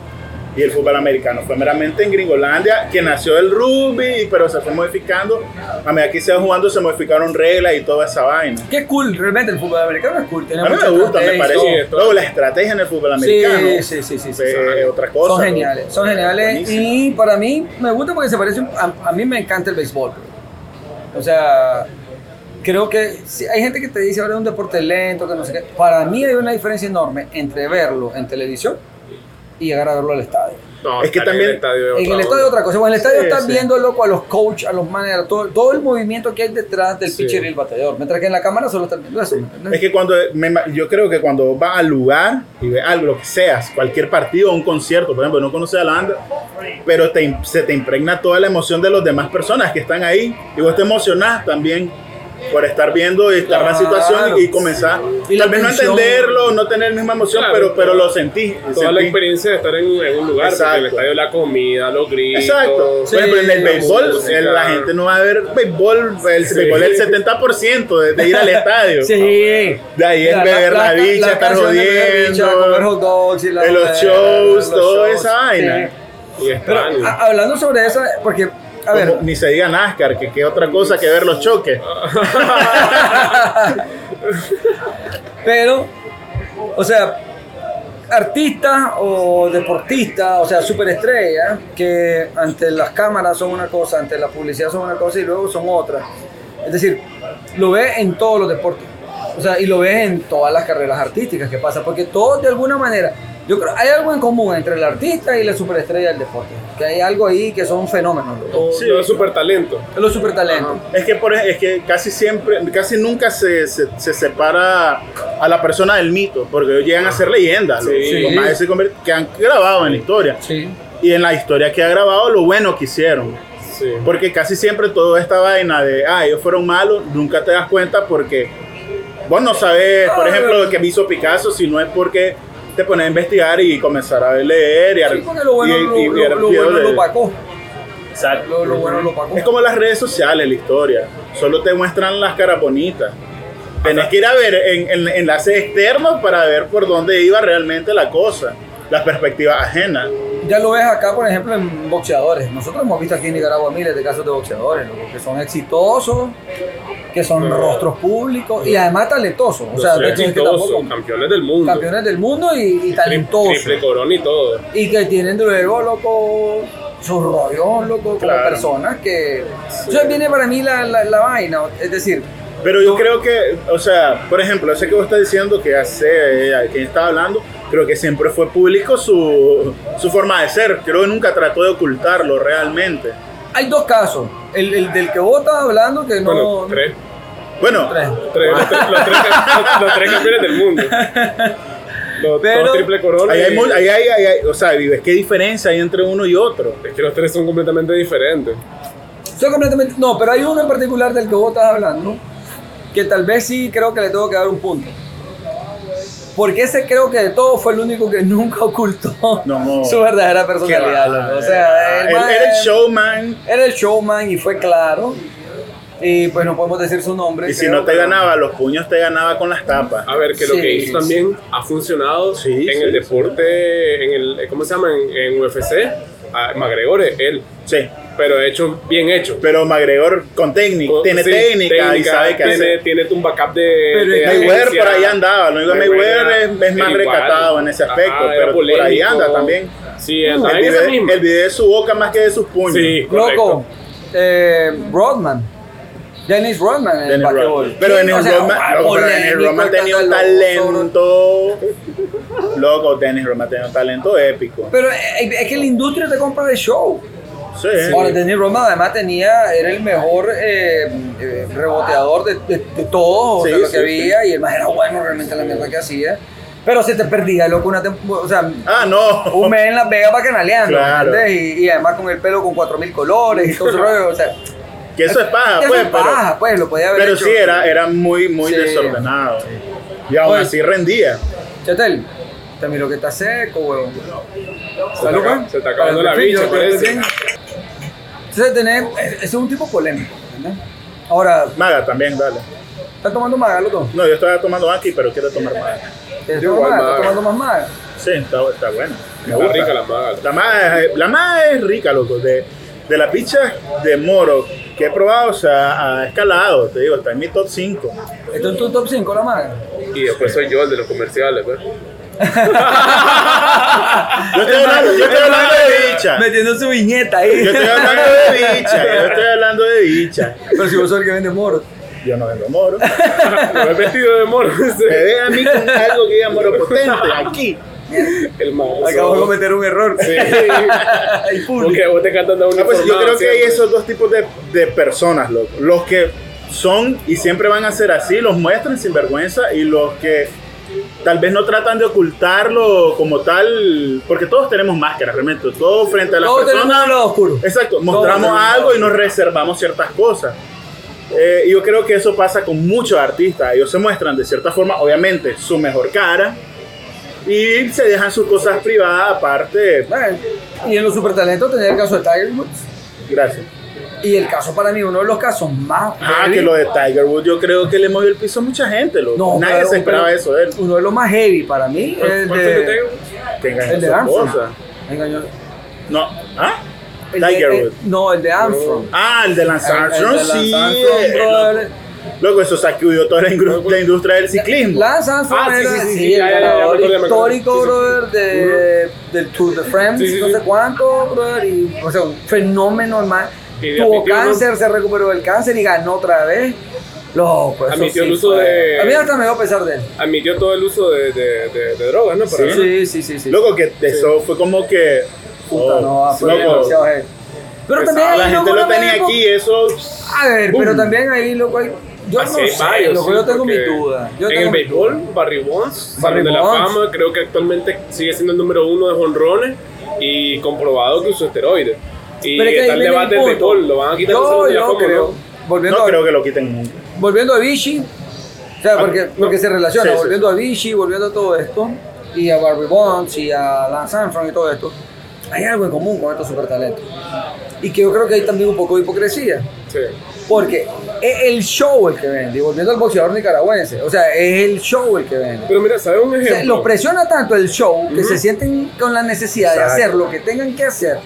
Y el fútbol americano fue meramente en Gringolandia, que nació el rugby, pero se fue modificando. A medida que se iba jugando, se modificaron reglas y toda esa vaina. Qué cool, realmente el fútbol americano es cool. Tiene A mí me gusta, me parece. Luego, la estrategia en el fútbol americano. Sí, sí, sí, sí, sí, sí. otra cosa. Son geniales, son geniales. Buenísimo. Y para mí me gusta porque se parece. A, a mí me encanta el béisbol. bro. O sea, creo que si hay gente que te dice ahora es un deporte lento, que no sé qué. Para mí hay una diferencia enorme entre verlo en televisión y llegar a verlo al estadio. No, Es que también- En el estadio, En el otra estadio onda. otra cosa. Bueno, en el estadio Sí, estás sí. viendo loco a los coaches, a los managers, todo, todo el movimiento que hay detrás del Sí. pitcher y el bateador. Mientras que en la cámara solo estás viendo eso. Es que cuando, me yo creo que cuando vas al lugar y ves algo, lo que seas, cualquier partido o un concierto, por ejemplo, no conoces a la banda, pero te, se te impregna toda la emoción de las demás personas que están ahí y vos te emocionás también por estar viendo y estar en la situación y, comenzar, Y la tal vez no entenderlo, no tener la misma emoción, Claro, pero, pero pero lo sentí. Toda la experiencia de estar en, en un lugar, en el Exacto. estadio la comida, los gritos. Exacto. Sí, Por ejemplo, en el la béisbol, música. la gente no va a ver béisbol, el Sí. béisbol es el 70% de, de ir al estadio. Sí. De ahí es beber la, estar beber bicha, comer jodiendo. hot dogs y la- de los shows, toda esa vaina. sí. Y es Pero extraño. a- hablando sobre eso, porque, a ver, Como ni se diga NASCAR, que qué otra cosa que ver los choques. pero, o sea, artistas o deportistas, o sea, superestrellas, que ante las cámaras son una cosa, ante la publicidad son una cosa y luego son otra. Es decir, lo ves en todos los deportes. O sea, y lo ves en todas las carreras artísticas que pasa, porque todos de alguna manera, yo creo, hay algo en común entre el artista y la superestrella del deporte, que hay algo ahí que son fenómenos, loco. O- Sí. Los super talentos. los supertalentos. Es que, por, es que casi siempre, casi nunca se, se, se separa a la persona del mito, porque ellos llegan a ser leyendas. Sí. los- los más se convier- que han grabado en la historia. Sí. Y en la historia que ha grabado, lo bueno que hicieron. Sí. Porque casi siempre toda esta vaina de, ah, ellos fueron malos, nunca te das cuenta porque vos no sabes, por ejemplo, lo que hizo Picasso, si no es porque te pones a investigar y comenzar a leer y a Sí, porque lo bueno, y- lo, y- bueno lo. Exacto. Lo, lo bueno lo opacó. Es como las redes sociales, la historia. Solo te muestran las caras bonitas. Tenés que ir a ver en, en enlaces externos para ver por dónde iba realmente la cosa. Las perspectivas ajenas. Ya lo ves acá, por ejemplo, en boxeadores. Nosotros hemos visto aquí en Nicaragua miles de casos de boxeadores, loco, que son exitosos, que son rostros públicos y además talentosos. O sea, es que exitosos, tampoco- campeones del mundo. campeones del mundo y, y talentosos. Triple corona y todo. Y que tienen luego, loco, su rollo, loco, como Claro. personas que... Entonces viene para mí la, la, la vaina, es decir, Pero yo creo que, o sea, por ejemplo, ese que vos estás diciendo que hace, eh, quien estaba hablando, creo que siempre fue público su, su forma de ser. Creo que nunca trató de ocultarlo realmente. hay dos casos. El, el del que vos estabas hablando, que no... Bueno, tres. Bueno, Tres. Tres, los, tres, los tres cam- los- los tres campeones del mundo. Los Pero- dos triple corona. ahí hay, y- ahí hay- ahí hay- o sea, vives, ¿qué diferencia hay entre uno y otro? Es que los tres son completamente diferentes. Son completamente. No, pero hay uno en particular del que vos estás hablando que tal vez sí creo que le tengo que dar un punto. Porque ese creo que de todos fue el único que nunca ocultó No. su verdadera personalidad. O sea, el él man- era el showman. Era el showman y fue claro. Y pues no podemos decir su nombre. Y si no te pero- ganaba los puños, te ganaba con las tapas. A ver, que lo Sí, que hizo sí. también ha funcionado Sí, en sí, el sí. deporte, en el, ¿cómo se llama? En, en UFC. A McGregor es él, Sí. Pero hecho, bien hecho. Pero McGregor con técnica, tiene Sí, técnica, y sabe qué tiene, hacer. tiene un backup de. Pero de Mayweather por ahí andaba, lo único que Mayweather es, es más igual. recatado en ese aspecto, Ajá, pero por ahí anda también. Sí, El esa video, misma. el video de su boca más que de sus puños. Sí, Loco, eh, Rodman. Dennis Rodman en el Dennis. Rodman. Pero Dennis o sea, Rodman, ah, loco, pero Dennis polémico, Rodman tenía un talento. Loco, Dennis Rodman tenía un talento épico. Pero eh, es que la industria te compra el show. Sí. Ahora, Dennis Rodman además tenía, era el mejor eh, eh, reboteador de, de, de todos, o sea, Sí, lo que sí, había, y el más era bueno realmente en la mierda que hacía. Pero se te perdía, loco, una temporada, o sea, Ah, no. un mes en Las Vegas para canaleando, Claro. Y, y además con el pelo con 4000 colores y todo ese rollo, o sea, Que eso es paja, eso pues, es pero, paja, pues, lo podía haber pero hecho. sí era, era muy, muy Sí. desordenado. Y aún Oye. así rendía. Chetel, te miro que está seco, huevón. Se está acab- se está acabando la bicha, parece. Entonces, tenés, ese es un tipo polémico, ¿entendés? Ahora, Maga también, dale. ¿estás tomando maga, loco? No, yo estaba tomando aquí, pero quiero tomar maga. ¿Estás tomando igual, maga? ¿Estás maga. tomando más maga? Sí, está, está bueno. Me Está gusta. rica la maga. La maga, es- la maga es rica, loco. De, de la pizza de moro que he probado, o sea, ha escalado, te digo, está en mi top 5. ¿Esto es tu top 5, la maga? Y después soy yo el de los comerciales, pues. Yo estoy hablando, yo estoy hablando de bicha. Metiendo su viñeta ahí. Yo estoy hablando de bicha. Yo estoy hablando de bicha. Pero si vos sos el que vende moros. Yo no vendo moro. Lo he vestido de moro. Me ve a mí con algo que diga moro potente aquí. el mago. Acabo de cometer un error. Sí. Porque vos te cantas de una Ah, pues yo creo que hay esos dos tipos de, de personas, loco. Los que son y siempre van a ser así, los muestran sin vergüenza y los que tal vez no tratan de ocultarlo como tal, porque todos tenemos máscaras, realmente, todos frente a las Todos tenemos personas. un lado oscuro. Exacto, mostramos tenemos algo y nos reservamos ciertas cosas. Eh, yo creo que eso pasa con muchos artistas. Ellos se muestran de cierta forma, obviamente, su mejor cara y se dejan sus cosas privadas aparte. Bueno, y en los supertalentos tenía el caso de Tiger Woods. Gracias. Y el caso para mí, uno de los casos más. Ah, heavy. que lo de Tiger Woods yo creo que le movió el piso a mucha gente. loco. No, Nadie pero- se esperaba pero eso de él. Uno de los más heavy para mí es el ¿Cuál fue el que de, tengo? Que engañó el de Armstrong. Engañó- No, ¿ah? el de- Tiger eh, Woods. no, el de Armstrong. Ah, el de Lance el de Armstrong, sí. Armstrong, brother. Loco, eso sacudió toda la, ingru- la industria del ciclismo. Lance Armstrong Ah, sí, era sí, sí, sí, sí, el ganador histórico, Sí, sí. brother, de, del Tour de France, Sí, sí, no sé cuánto, brother, y, o sea, un fenómeno, hermano. Tuvo admitió, ¿no? cáncer, se recuperó del cáncer y ganó otra vez. Loco, eso Admitió sí el uso fue- de- A mí hasta me dio pesar de él. Admitió todo el uso de, de, de, de drogas, ¿no? Para- Sí, sí, sí, sí. Loco, que eso fue como que. Puta, oh, no, fue loco, demasiado heavy. Pero Pesado, también la gente loco, lo tenía dejo- aquí, eso. A ver, Boom. pero también ahí, loco, hay- yo Así no sé, varios, loco, sí, yo tengo mis dudas. Yo en tengo el béisbol. Barry Bonds, Barry de la. Fama, creo que actualmente sigue siendo el número uno de jonrones y comprobado que usó esteroides. Y Pero es que ahí está el viene debate el del punto. béisbol, lo van a quitar Yo, de yo creo, ¿no? volviendo, No a, creo que lo quiten nunca. volviendo a Vichy, o sea, Ah, porque, no. porque se relaciona, Sí, sí. volviendo a Vichy, volviendo a todo esto, y a Barry Bonds, y a Lance Armstrong y todo esto, hay algo en común con estos supertalentos. Y que yo creo que hay también un poco de hipocresía. Sí. Porque es el show el que vende, y volviendo al boxeador nicaragüense, o sea, es el show el que vende. Pero mira, ¿sabes un O sea, ejemplo? los presiona tanto el show que Ujú. se sienten con la necesidad Exacto. de hacer lo que tengan que hacer.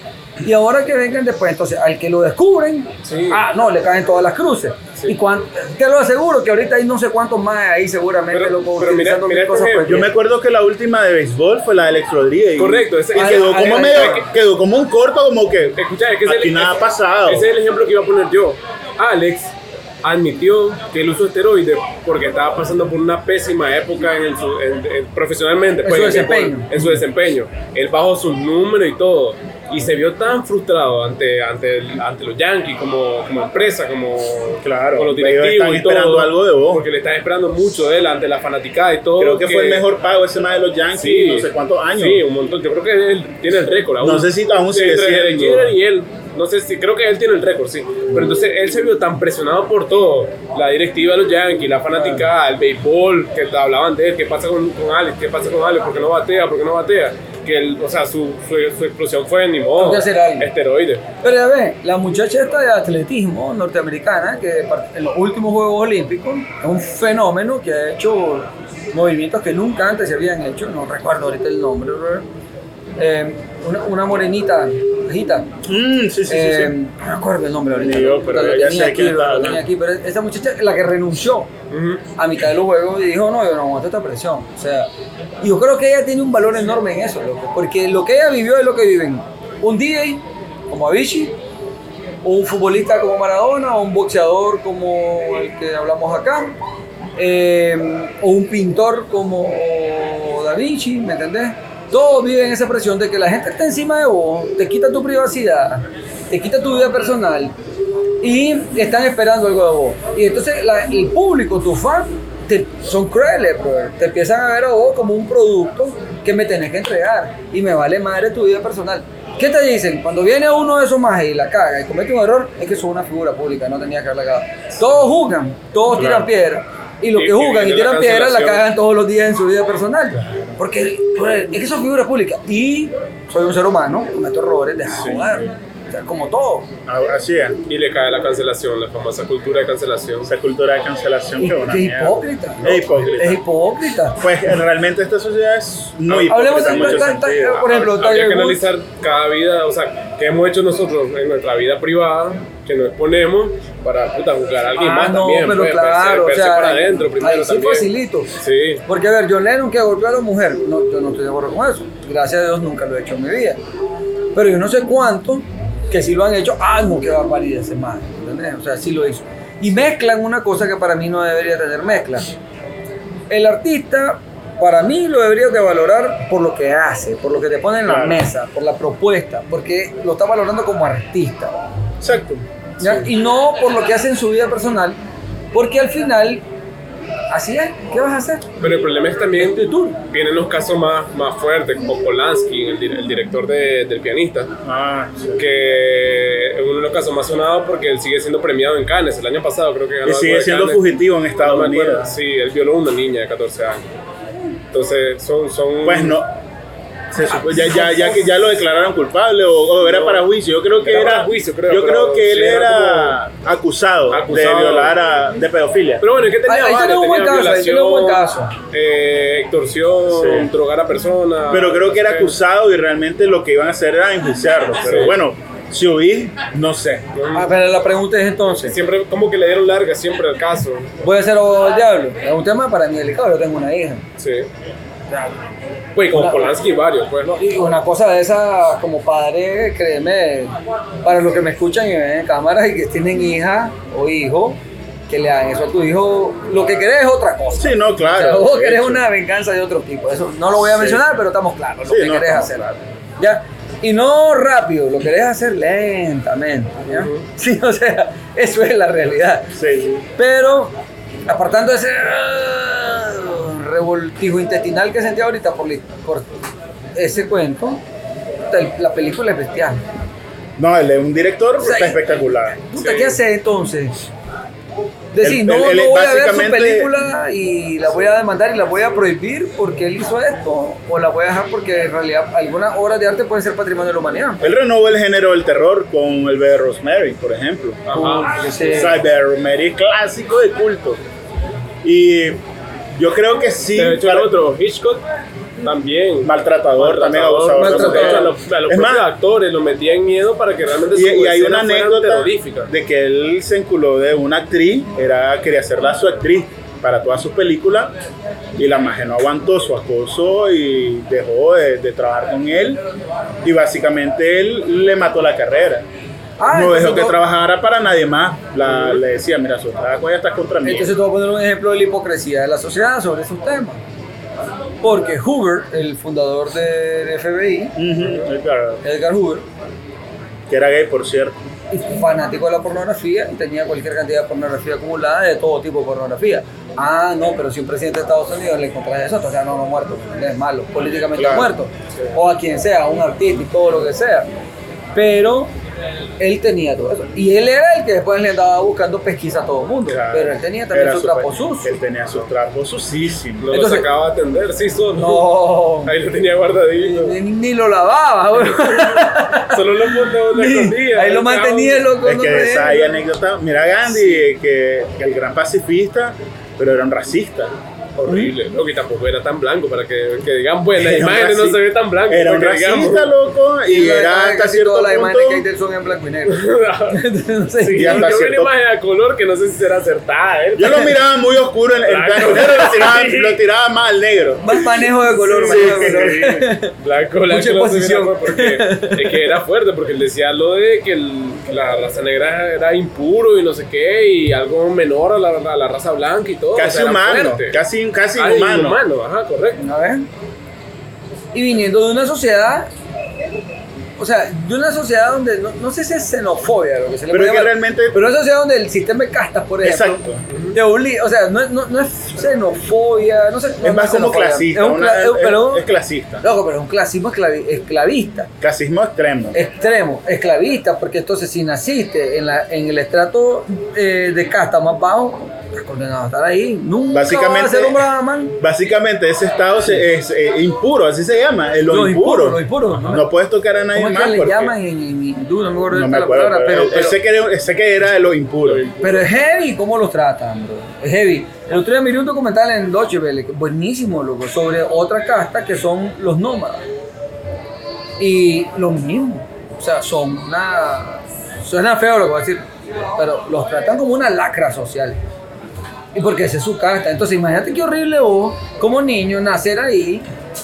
Y ahora que vengan después, entonces al que lo descubren, Sí. ah, no, le caen todas las cruces. Sí. Y cuan- te lo aseguro que ahorita hay no sé cuántos más ahí seguramente Pero- loco, pero mira- mira este cosas. pues, Yo me acuerdo que la última de béisbol fue la de Alex Rodríguez. Correcto, ese- Y quedó como medio. Quedó como un corto, como que. Escucha, es que ese Aquí es- nada ha pasado. Ese es el ejemplo que iba a poner yo. Alex admitió que él usó esteroides porque estaba pasando por una pésima época en el su- en- en- profesionalmente. En pues, su el béisbol, desempeño. En su desempeño. Él bajó sus números y todo. Y se vio tan frustrado ante, ante, el- ante los Yankees como, como empresa, como Claro, con los directivos están y todo, esperando algo de vos. Porque le están esperando mucho de él ante la fanaticada y todo. Creo que, fue el mejor pago ese más de los Yankees Sí. no sé cuántos años. Sí, un montón. Yo creo que él tiene el récord aún. No sé si aún sigue Entre siendo. Y él. No sé si, creo que él tiene el récord, sí. Pero entonces él se vio tan presionado por todo. La directiva de los Yankees, la fanaticada, el béisbol, que hablaban de él, qué pasa con, con Alex, qué pasa con Alex, por qué no batea, por qué no batea. Que él, o sea, su, su, su explosión fue ni modo. Esteroides. Pero ya ves, la muchacha esta de atletismo norteamericana, que en los últimos Juegos Olímpicos es un fenómeno que ha hecho movimientos que nunca antes se habían hecho, no recuerdo ahorita el nombre. Eh, una, una morenita, bajita. Mm, sí, sí, sí, Eh, sí. No me acuerdo el nombre ahorita. Yo, pero lo tenía aquí, lo tenía pero esa muchacha es la que renunció a mitad de los juegos y dijo, no, yo no aguanto esta presión. O sea, y yo creo que ella tiene un valor enorme en eso, loco, porque lo que ella vivió es lo que viven un DJ como Avicii, o un futbolista como Maradona, o un boxeador como el que hablamos acá, eh, o un pintor como Da Vinci, ¿me entendés? Todos viven esa presión de que la gente está encima de vos, te quita tu privacidad, te quita tu vida personal y están esperando algo de vos. Y entonces la- el público, tus fans, te- son crueles, brother. Te empiezan a ver a vos como un producto que me tenés que entregar y me vale madre tu vida personal. ¿Qué te dicen? Cuando viene uno de esos más y la caga y comete un error, es que sos una figura pública, no tenía que haberla cagado. Todos juzgan, todos tiran piedra. Y los que y juzgan y la tiran piedra la cagan todos los días en su vida personal. Porque brother, es que son figuras públicas. Y soy un ser humano, cometo errores, deja de jugar. O sea, como todo. Así es. Y le cae la cancelación, la famosa cultura de cancelación. Esa cultura de cancelación que es una mierda. hipócrita. ¿no? Es hipócrita. Es hipócrita. Pues eh, realmente esta sociedad es muy Hablemos hipócrita en de- ta- ta- por ejemplo, Habría que analizar cada vida, o sea, qué hemos hecho nosotros en nuestra vida privada, que nos exponemos para puta, juzgar a alguien Ah, más no, también. pero pues, claro, verse- verse o sea, para adentro primero ahí sí también. facilito. Sí. Porque a ver, John Lennon que golpeó a la mujer, no, yo no estoy de acuerdo con eso. Gracias a Dios nunca lo he hecho en mi vida. Pero yo no sé cuánto que si lo han hecho, ah, no, qué barbaridad ese man, ¿entendés? O sea, sí lo hizo. Y mezclan una cosa que para mí no debería tener mezcla. El artista, para mí lo deberías de valorar por lo que hace, por lo que te pone en la Claro. mesa, por la propuesta, porque lo está valorando como artista. Exacto. ¿Ya? Y no por lo que hace en su vida personal, porque al final, así es, ¿qué vas a hacer? Pero el problema es también De tú. vienen los casos más, más fuertes, como Polanski, el, el director de- del pianista, Ah, sí. que es uno de los casos más sonados porque él sigue siendo premiado en Cannes. El año pasado creo que ganó Y algo sigue de siendo Cannes. fugitivo en Estados No. Unidos. Sí, él violó a una niña de 14 años. Entonces, son... son Pues no. Se supo- ya, ya, ya que ya lo declararon culpable o, o era No. para juicio. Yo creo que Era era, juicio, creo, yo creo que él sí, era acusado, Acusado. de violar a, de pedofilia. Pero bueno, es que tenía Ahí- ahí buen tenía caso, ahí tenemos un buen caso. eh, extorsión, Sí. drogar a personas. Pero creo que era acusado y realmente lo que iban a hacer era enjuiciarlo. Pero Sí. bueno, si huí, no sé. Ah, pero la pregunta es entonces, Siempre, como que le dieron larga siempre al caso. ¿voy a ser del diablo? Es un tema para mí delicado, yo tengo una hija. Sí. Pues Una- Polanski varios, pues. No, Y una cosa de esa, como padre, créeme, para los que me escuchan y ven en cámaras y que tienen hija o hijo, que le hagan eso a tu hijo, lo que querés es otra cosa. Sí, no, O sea, claro. vos querés una venganza de otro tipo. Eso no lo voy a Sí. mencionar, pero estamos claros lo Sí, que no, querés hacer. ¿Ya? Y no rápido, lo querés hacer lentamente. ¿ya? Sí, o sea, eso es la realidad. Sí, sí. Pero, apartando ese revoltijo intestinal que sentí ahorita por, por ese cuento, el- la película es bestial. No, él es un director O sea, está espectacular. Puta, Sí. ¿Qué hace entonces? Decir, no, no voy a ver su película y la voy a demandar y la voy a prohibir porque él hizo esto, o la voy a dejar porque en realidad algunas obras de arte pueden ser patrimonio de la humanidad. Él renovó el género del terror con el bebé Rosemary, por ejemplo. Ajá. O sea, el bebé Rosemary es clásico de culto. Y yo creo que sí. De hecho, para- el otro, Hitchcock, también. Maltratador, también abusador. maltratador. A los, a los Es más- actores los metía en miedo para que realmente Y, hay una anécdota de que él se enculó de una actriz, era, quería hacerla su actriz para todas sus películas y la magia no aguantó su acoso y dejó de, de trabajar con él y básicamente él le mató la carrera. Ah, no dejó que no- trabajara para nadie más. La- le decía, mira, su trabajo ya está contra mí. Entonces te voy a poner un ejemplo de la hipocresía de la sociedad sobre esos temas. Porque Hoover, el fundador del FBI, Edgar, Edgar Hoover, que era gay, por cierto. fanático de la pornografía y tenía cualquier cantidad de pornografía acumulada de todo tipo de pornografía. Ah, no, pero si un presidente de Estados Unidos le encontrás eso, o sea, no, no muerto, es malo, políticamente Claro. muerto, o a quien sea, un artista y todo lo que sea. Pero él tenía todo eso. Y él era el que después le andaba buscando pesquisa a todo el mundo. Claro. Pero él tenía también Era su super- trapo sucio. Él tenía sus trapos sucísimos. No Entonces- lo sacaba a atender, sí, solo. No. Ahí lo tenía guardadito. Ni, ni lo lavaba. Solo lo ponía donde escondía. Ahí lo mantenía loco. Es no que esa hay anécdota. Mira Gandhi, que, que el gran pacifista, pero era un racista. Horrible. Lo que tampoco era tan blanco para que, que digan, bueno, las Era un imágenes no se ve tan blanco. Era un racista, digamos. loco, y la era hasta casi cierto todas las punto. imágenes que hay de él son en blanco y negro. no sé. Sí, Y yo, hasta yo vi una cierto- imagen a color que no sé si será acertada. ¿eh? Yo lo miraba muy oscuro, en, en Blanco. y negro lo tiraba, Sí. lo tiraba más al negro. Más manejo de color, Sí, manejo de sí, color. Blanco, blanco, Mucha no se exposición. mira, porque es que era fuerte, porque él decía lo de que, el- que la raza negra era impuro y no sé qué, y algo menor a la, a la raza blanca y todo. Casi o sea, humano, fuerte. casi, casi Ah, humano. inhumano, ajá, correcto. A ver. Y viniendo de una sociedad, o sea, de una sociedad donde no, no sé si es xenofobia lo que se le Pero puede es que llamar, realmente. pero una sociedad donde el sistema de castas, por ejemplo, Exacto. te obliga, o sea, no, es- no, no es xenofobia, no sé, Es más como clasista. Es un, una- es- pero, es clasista. loco, pero es un clasismo esclavi- esclavista. Clasismo extremo. extremo, esclavista, porque entonces si naciste en, la, en el estrato eh, de casta más bajo, estás condenado a estar ahí. Nunca Básicamente- vas a ser un brahman. Básicamente ese estado se- es eh, impuro, así se llama, es lo, Lo impuro. impuro, lo impuro, No puedes tocar a nadie ¿Cómo es más que le llaman en, en hindú? No me acuerdo no la palabra, pero, pero, él- pero, sé, que era, sé que era de lo impuro. pero es heavy cómo los tratan, bro. Es heavy. El otro día miré un documental en Deutsche Welle, buenísimo, loco, sobre otra casta que son los nómadas. Y lo mismo. O sea, son una. Suena feo lo que voy a decir, pero los tratan como una lacra social. Y porque esa es su casta. Entonces, imagínate qué horrible vos, como niño, nacer ahí.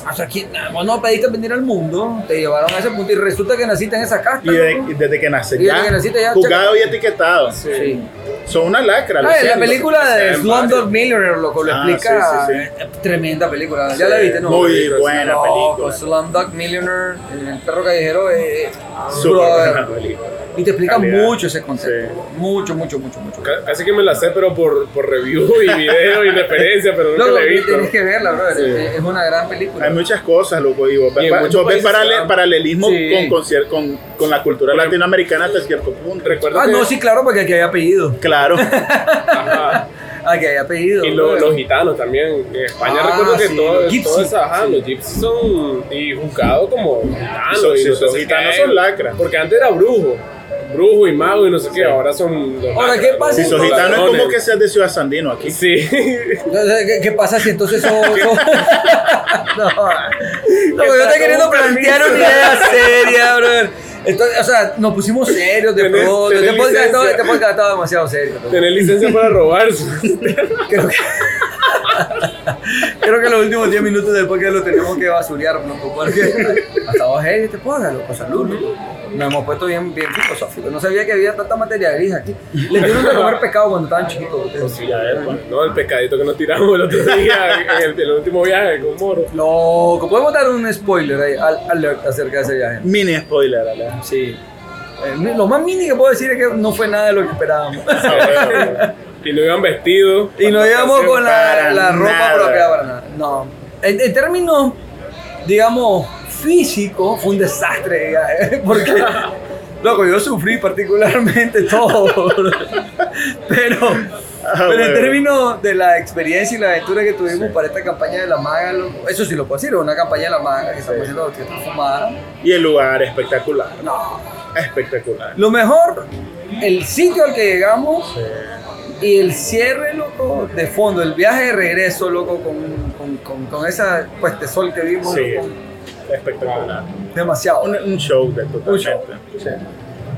O sea, aquí, vos no pediste venir al mundo, te llevaron a ese punto y resulta que naciste en esa casta. Y, de- desde que desde naciste ya, juzgado y etiquetado. Sí. Son una lacra. Ah, en la película de Slumdog. Millionaire, loco, lo Ah, explica. sí, sí, eh, Tremenda película. ¿Ya la viste? No, muy Película, buena loco, película. Slumdog Millionaire, el perro callejero, eh, Súper brother. buena película. Y te explica Calidad. mucho ese concepto. Sí. Mucho, mucho, mucho, mucho. Ca- Casi que me la sé, pero por, por review y video y referencia, pero nunca Loco, la he visto. tienes que verla, brother. Sí. Es es una gran película. Hay muchas cosas, loco. Y vos Y ves, pa- vos ves paralelismo Sí. con, con, cier- con, con la cultura latinoamericana hasta cierto punto. Recuerdo Ah, que- no, sí, claro, porque aquí hay apellido. Claro. Ajá. Aquí hay apellido. Y lo- brother. los gitanos también. En España Ah, recuerdo que sí, todo, los gypsies. todo esa, ajá, los gypsies son y juzgados como gitanos. Son- y son si gitanos, son lacras. Porque antes era brujo. Brujo y mago y no sé qué. Ahora son. los Ahora, ¿qué pasa Si sos gitano es ladrones. como que seas de Ciudad Sandino aquí. Sí. Entonces, ¿Qué, qué pasa si entonces sos... sos- no, no, yo estoy queriendo plantear una idea seria, brother. Entonces, o sea, nos pusimos serios de Tener- pronto. tener Este podcast, este podcast estaba demasiado serio. Tener licencia para robar. Creo que... Creo que los últimos 10 minutos del podcast lo tenemos que basurear, loco, porque hasta vos, hey, este podcast, loco, salud, loco. Nos hemos puesto bien, bien filosóficos. No sabía que había tanta materia gris aquí. Les dieron de comer pescado cuando estaban chiquitos. ustedes. Sí, a ver, pues, no, el pescadito que nos tiramos el otro día en el, último viaje con Moro. Loco, podemos dar un spoiler ahí, al, alert acerca de ese viaje. Mini spoiler, ¿verdad? Sí. Eh, lo más mini que puedo decir es que no fue nada de lo que esperábamos. y no iban vestidos. y nos íbamos con la, la ropa nada. para nada. No. En, en términos, digamos, físicos, fue un desastre, diga, porque, loco, yo sufrí particularmente todo. pero, Ah, pero en términos de la experiencia y la aventura que tuvimos para esta campaña de la maga, eso sí lo puedo decir, una campaña de la maga que estamos haciendo que está fumada. Y el lugar espectacular. No, Espectacular. Lo mejor, el sitio al que llegamos y el cierre, loco, de fondo, el viaje de regreso, loco, con, con, con, con esa puesta de sol que vimos, Sí. loco, Espectacular. demasiado. Un, un show de Un show. totalmente.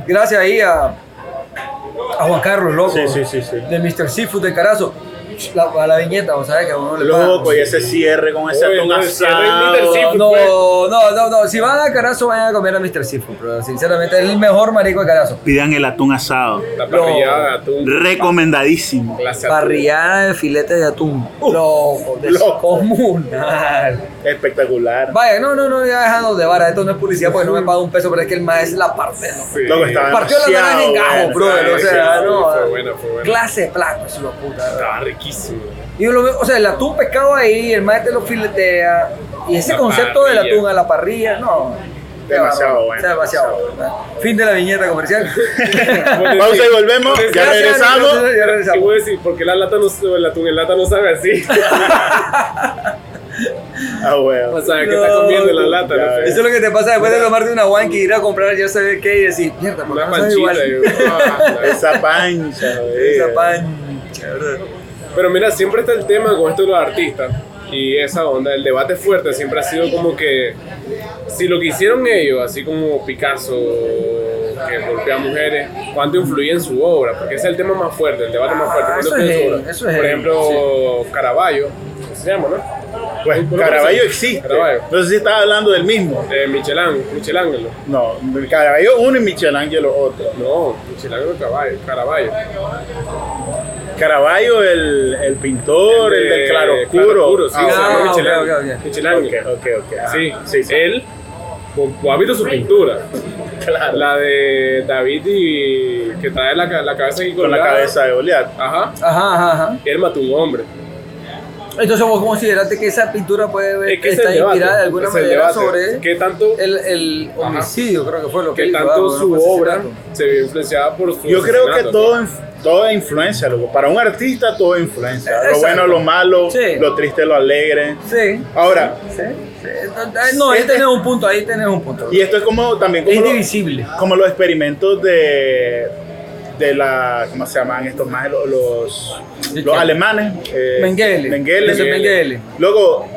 Gracias ahí a, a Juan Carlos, loco, Sí, sí, sí, sí. de Mr. Seafood de Carazo. La, a la viñeta, o sea, que a uno le. Loco, y ese cierre con ese Oye, atún no, el cierre es asado. Mr. Seafood. No, no, no, no, si van a Carazo, vayan a comer a Mr. Seafood, pero sinceramente es el mejor marico de Carazo. Pidan el atún asado. La parrillada de atún. Recomendadísimo. Parrillada de filete de atún. Loco, descomunal. Espectacular. Vaya, no, no, no, ya dejando de vara, esto no es publicidad porque no me paga un peso, pero es que el más es la parte, ¿no? Sí. Loco, estaba Partió la naranja en gajo, bueno. brother, o sea, no. fue buena, fue buena. Clase de plato, hijo de puta. Estaba riquísimo. Y lo veo- o sea, el atún pescado ahí, el maestro lo filetea, y ese La concepto del parrilla. atún a la parrilla, no. Demasiado bueno, Está demasiado bueno. Fin de la viñeta comercial. Pausa y volvemos. Ya Gracias, regresamos. Ya Y regresamos. voy a decir, porque la lata no, el atún en lata no sabe así. Ah, bueno. O sea, que No, está comiendo la lata. ya no sé. Eso es lo que te pasa después de tomarte una wanky, ir a comprar ya sabes qué y decir, mierda, ¿por sabe igual? panchita. ah, Esa pancha. Esa pancha, ¿verdad? Pero mira, siempre está el tema con esto de los artistas y esa onda, el debate fuerte siempre ha sido como que si lo que hicieron ellos, así como Picasso, que golpea a mujeres, ¿cuánto influye en su obra? Porque ese es el tema más fuerte, el debate más fuerte. Ah, ¿cuánto eso influye en es obra? eso es Por ejemplo, Caravaggio, ¿cómo se llama, no? Pues ¿Cómo Caravaggio existe. Caravaggio. No sé si estás hablando del mismo. Michelangelo, Michelangelo. No, Caravaggio uno y Michelangelo otro. No, Michelangelo Caravaggio. Caravaggio. Caravaggio, el, el pintor, el, del claroscuro. claroscuro, sí, Ah, se ah, llama ok, Michelangelo. ok, ok. Michelangelo. Ok, ok, ok. Ah, Sí, sí, sí. Él, ¿vos has visto su pintura? Claro. La de David y que trae la, la cabeza aquí Con la colgada. cabeza de Goliat. Ajá. Ajá, ajá, ajá. Él mató un hombre. Entonces vos consideraste que esa pintura puede ver, Es que es está el debate, inspirada de alguna manera debate. sobre ¿Qué tanto, el, el Ajá. homicidio, creo que fue lo que qué hizo, tanto ah, su obra se vio influenciada por su Yo creo que todo, todo influencia, loco. Para un artista todo influencia. Lo bueno, lo malo, Sí. lo triste, lo alegre. Sí, Ahora, sí, sí. No, ahí tenés un punto, ahí tenés un punto. y esto es como también como, Es lo- divisible. como los experimentos de de la ¿cómo se llaman estos más los los, alemanes eh, Mengele. Mengele. Luego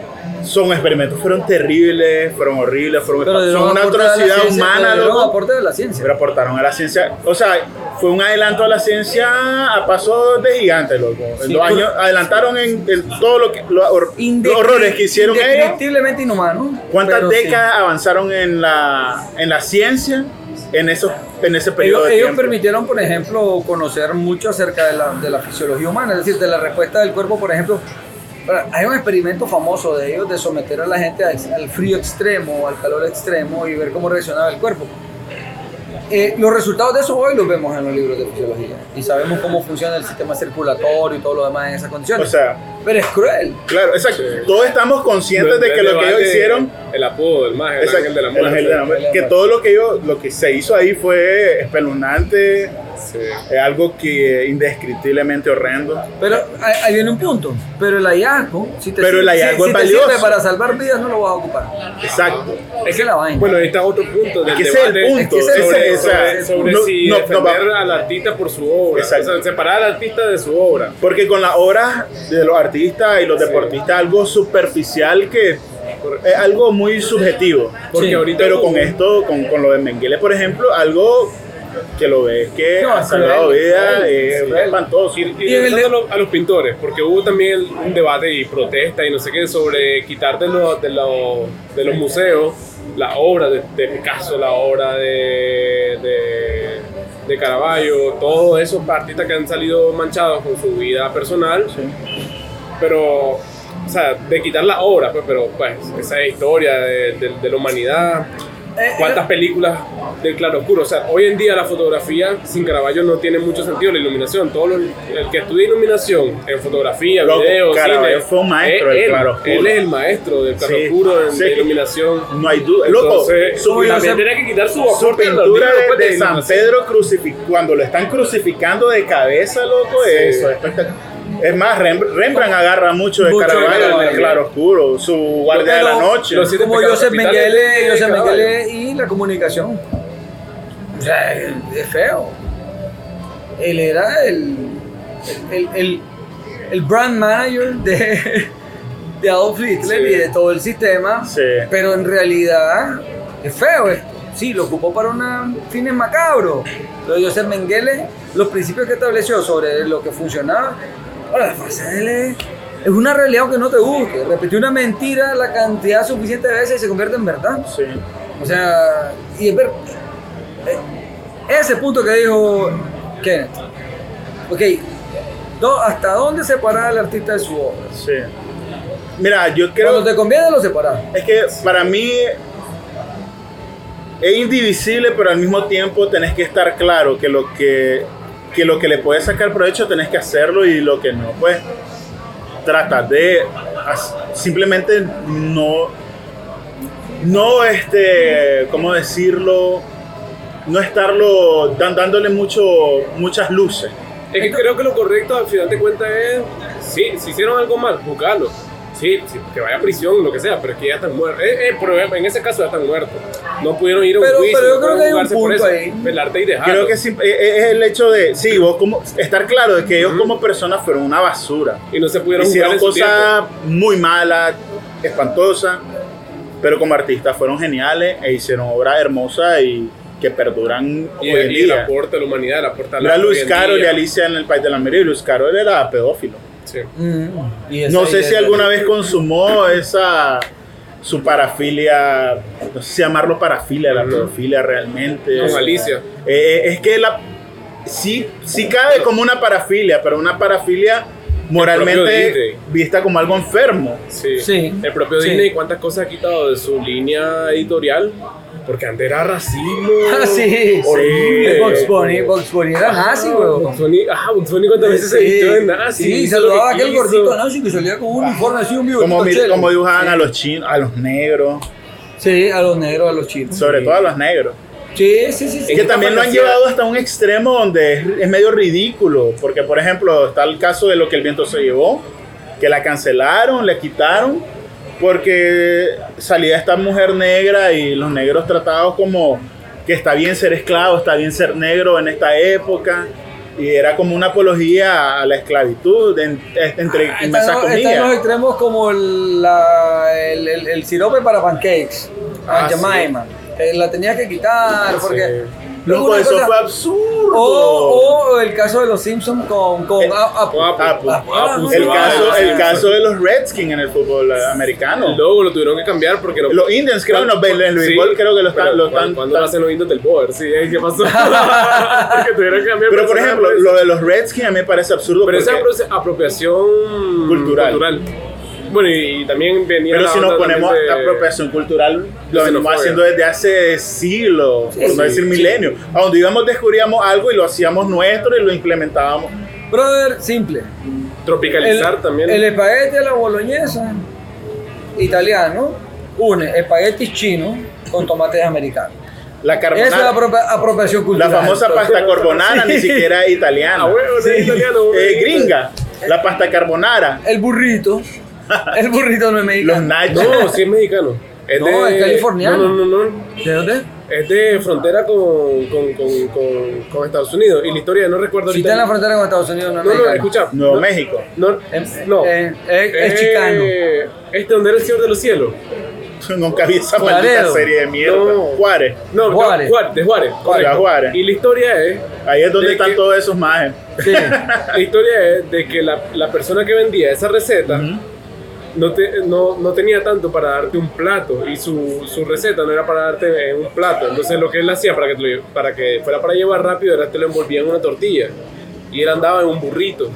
son experimentos fueron terribles, fueron horribles, fueron Pero son una atrocidad ciencia, humana, loco. aportes de la ciencia. Pero aportaron a la ciencia, o sea, fue un adelanto a la ciencia a paso de gigante, loco. En Sí, dos años adelantaron en, en todo lo que los, hor- los horrores que hicieron ellos. Indescriptiblemente inhumano. ¿Cuántas pero sí. décadas avanzaron en la, en la ciencia en, esos, en ese periodo Ellos, de ellos permitieron, por ejemplo, conocer mucho acerca de la, de la fisiología humana, es decir, de la respuesta del cuerpo, por ejemplo. Hay un experimento famoso de ellos de someter a la gente al, al frío extremo, al calor extremo y ver cómo reaccionaba el cuerpo. Eh, los resultados de eso hoy los vemos en los libros de fisiología y sabemos cómo funciona el sistema circulatorio y todo lo demás en esas condiciones. O sea, Pero es cruel. claro, exacto. Todos estamos conscientes de que lo que ellos hicieron El apodo del más, el Exacto, ángel de la el ángel de la muerte, que todo lo que ellos, lo que se hizo ahí fue espeluznante, Sí. es algo que indescriptiblemente horrendo. Pero ahí viene un punto. Pero el hallazgo, si te, Pero el sirve- si- hallazgo si es te sirve para salvar vidas, no lo vas a ocupar. Exacto. Es que la vaina. Bueno, ahí está otro punto del Es que ese es el punto, es sobre, el- sobre- ese- sobre no- si no- no defender va- al artista por su obra. Exacto. O sea, separar al artista de su obra. Porque con las obras de los artistas y los Sí. deportistas, algo superficial que es algo muy subjetivo. Porque Sí, ahorita Pero con esto, con, con lo de Mengele, por ejemplo, algo que lo ves que No, ha salvado vidas, es espantoso. Y, y Y en el regresando de- a, los, a los pintores, porque hubo también un debate y protesta y no sé qué sobre quitar de, los- de, los- de los museos la obra de, de Picasso, la obra de, de, de Caravaggio, todos esos artistas que han salido manchados con su vida personal, pero, o sea, de quitar la obra, pues, pero pues, esa historia de, de- de la humanidad. Eh, ¿Cuántas películas del claroscuro? O sea, hoy en día la fotografía sin Caravaggio no tiene mucho sentido, la iluminación. Todo lo- el que estudia iluminación en fotografía, Loco, video, Caravaggio cine, fue un maestro es del él. claroscuro. Él es el maestro del Sí, claroscuro en sí. de iluminación. No hay duda. Loco, Entonces, su, también tenía que quitar su su pintura de, pues, de San. Pedro cuando lo están crucificando de cabeza, loco, Sí. eso es espectacular. Es más, Rem- Rembrandt agarra mucho de Mucho de Caravaggio en el Caravaggio. claro oscuro, su guardia de la noche. los siete como Joseph Mengele, de Joseph. Mengele y la comunicación. O sea, es feo. Él era el, el, el, el brand manager de, de Adolf Hitler Sí. y de todo el sistema. Sí. Pero en realidad es feo esto. Sí, lo ocupó para unos fines macabros. Pero Joseph Mengele, los principios que estableció sobre lo que funcionaba, Ahora, la es, una realidad aunque no te guste. Repetir una mentira la cantidad suficiente de veces y se convierte en verdad. Sí. O sea, y es ver, eh, ese punto que dijo Kenneth. Ok, do- ¿hasta dónde separar al artista de su obra? Sí. Mira, yo creo Cuando te conviene, lo separas. es que para mí es indivisible, pero al mismo tiempo tenés que estar claro que lo que, que lo que le puedes sacar provecho tenés que hacerlo y lo que no, pues tratar de simplemente no, no este, ¿cómo decirlo? No estarlo dándole mucho, muchas luces. Es que creo que lo correcto al final de cuentas es, sí, si hicieron algo mal, juzgarlo. Sí, sí, que vaya a prisión, lo que sea, pero es que ya están muertos. Eh, eh, pero en ese caso ya están muertos. No pudieron ir a un Pero- juicio, pero yo no creo que hay un punto eso. ahí. Pelarte y dejarlo. Creo que sí, es, es el hecho de, sí, vos como, estar claro de que ellos como personas fueron una basura. Y no se pudieron Hicieron cosas muy malas, espantosas, pero como artistas fueron geniales e hicieron obras hermosas y que perduran Y, hoy en y el aporte a la humanidad, el aporte a la Mira Luis Carol y. Alicia en el País de la María. Luis Carol era pedófilo. Sí. Mm, y No sé si de- alguna vez consumó esa su parafilia, no sé si llamarlo parafilia, la Ujú. pedofilia realmente. Con Alicia. Eh, es que la sí, sí cabe como una parafilia, pero una parafilia moralmente vista como algo enfermo. Sí. Sí. El propio Sí. Disney, ¿cuántas cosas ha quitado de su línea editorial? Porque antes era racismo. Ah, sí. Horrible. Bugs Bunny, Bugs Bunny era nazi, Ah, weón. Bugs Bunny, ah, cuántas veces se vistió de nazi. Sí, saludaba a que aquel gordito nazi que salía con un uniforme así, un bigote Como, como dibujaban Sí. a los chinos, a los negros, Sí, a los negros, a los chinos. sobre Sí. todo a los negros. Sí, sí, sí. sí. que también lo han llevado hasta un extremo donde es, es medio ridículo, porque por ejemplo está el caso de lo que el viento se llevó, que la cancelaron, le quitaron, porque salía esta mujer negra y los negros tratados como que está bien ser esclavo, está bien ser negro en esta época, y era como una apología a la esclavitud, en- entre Ah, Están, los- están los comillas. extremos como el, la- el, el- el sirope para pancakes, Ah, Jemima. que la tenías que quitar porque... Loco, eso cosa- fue absurdo. O, o el caso de los Simpsons con, con Apu. Apu. Apu. Apu. Apu. el, caso, el caso de los Redskins en el fútbol americano. Luego lo tuvieron que cambiar porque no. Los Indians, creo, no, en el Sí, creo que lo están. Lo cuando- están Cuando lo hacen los indios del poder, sí, ¿eh? ¿qué pasó? Porque tuvieron que cambiar pero por ejemplo, lo de los Redskins a mí me parece absurdo. Pero esa apropiación Cultural. Bueno, y, y también venía. pero la si nos ponemos de- apropiación cultural, lo venimos haciendo desde hace siglos, por no sí, decir sí. milenios. A donde íbamos descubríamos algo y lo hacíamos nuestro y lo implementábamos. Brother, simple. Tropicalizar el, también. El espagueti a la boloñesa italiano une espaguetis chinos con tomates americanos. La Esa es carbonara, apropia- apropiación la cultural. famosa pasta carbonara ni Sí. siquiera italiana. Ah, huevo, no es italiano, Eh, gringa, la pasta carbonara, El burrito. El burrito no es los mexicano. nachos. No, sí es mexicano. Es No, de, es californiano. No, no, no, no. ¿De dónde? Es de frontera con, con, con, con, con Estados Unidos. Y la historia, no recuerdo Si ahorita. está en la frontera con Estados Unidos, no es No, no, escucha. Nuevo no, México. No, Es, no. eh, es, es chicano. Este donde era el Señor de los Cielos. Nunca vi esa maldita serie de mierda. No. Juárez. No, Juárez. no, Juárez, de Juárez. correcto. Juárez. Y la historia es. Ahí es donde de están que- todos esos majes. Sí. La historia es de que la, la persona que vendía esa receta no, te- no, no tenía tanto para darte un plato y su, su receta no era para darte en un plato. Entonces lo que él hacía para que, para que fuera para llevar rápido era que te lo envolvía en una tortilla y él andaba en un burrito.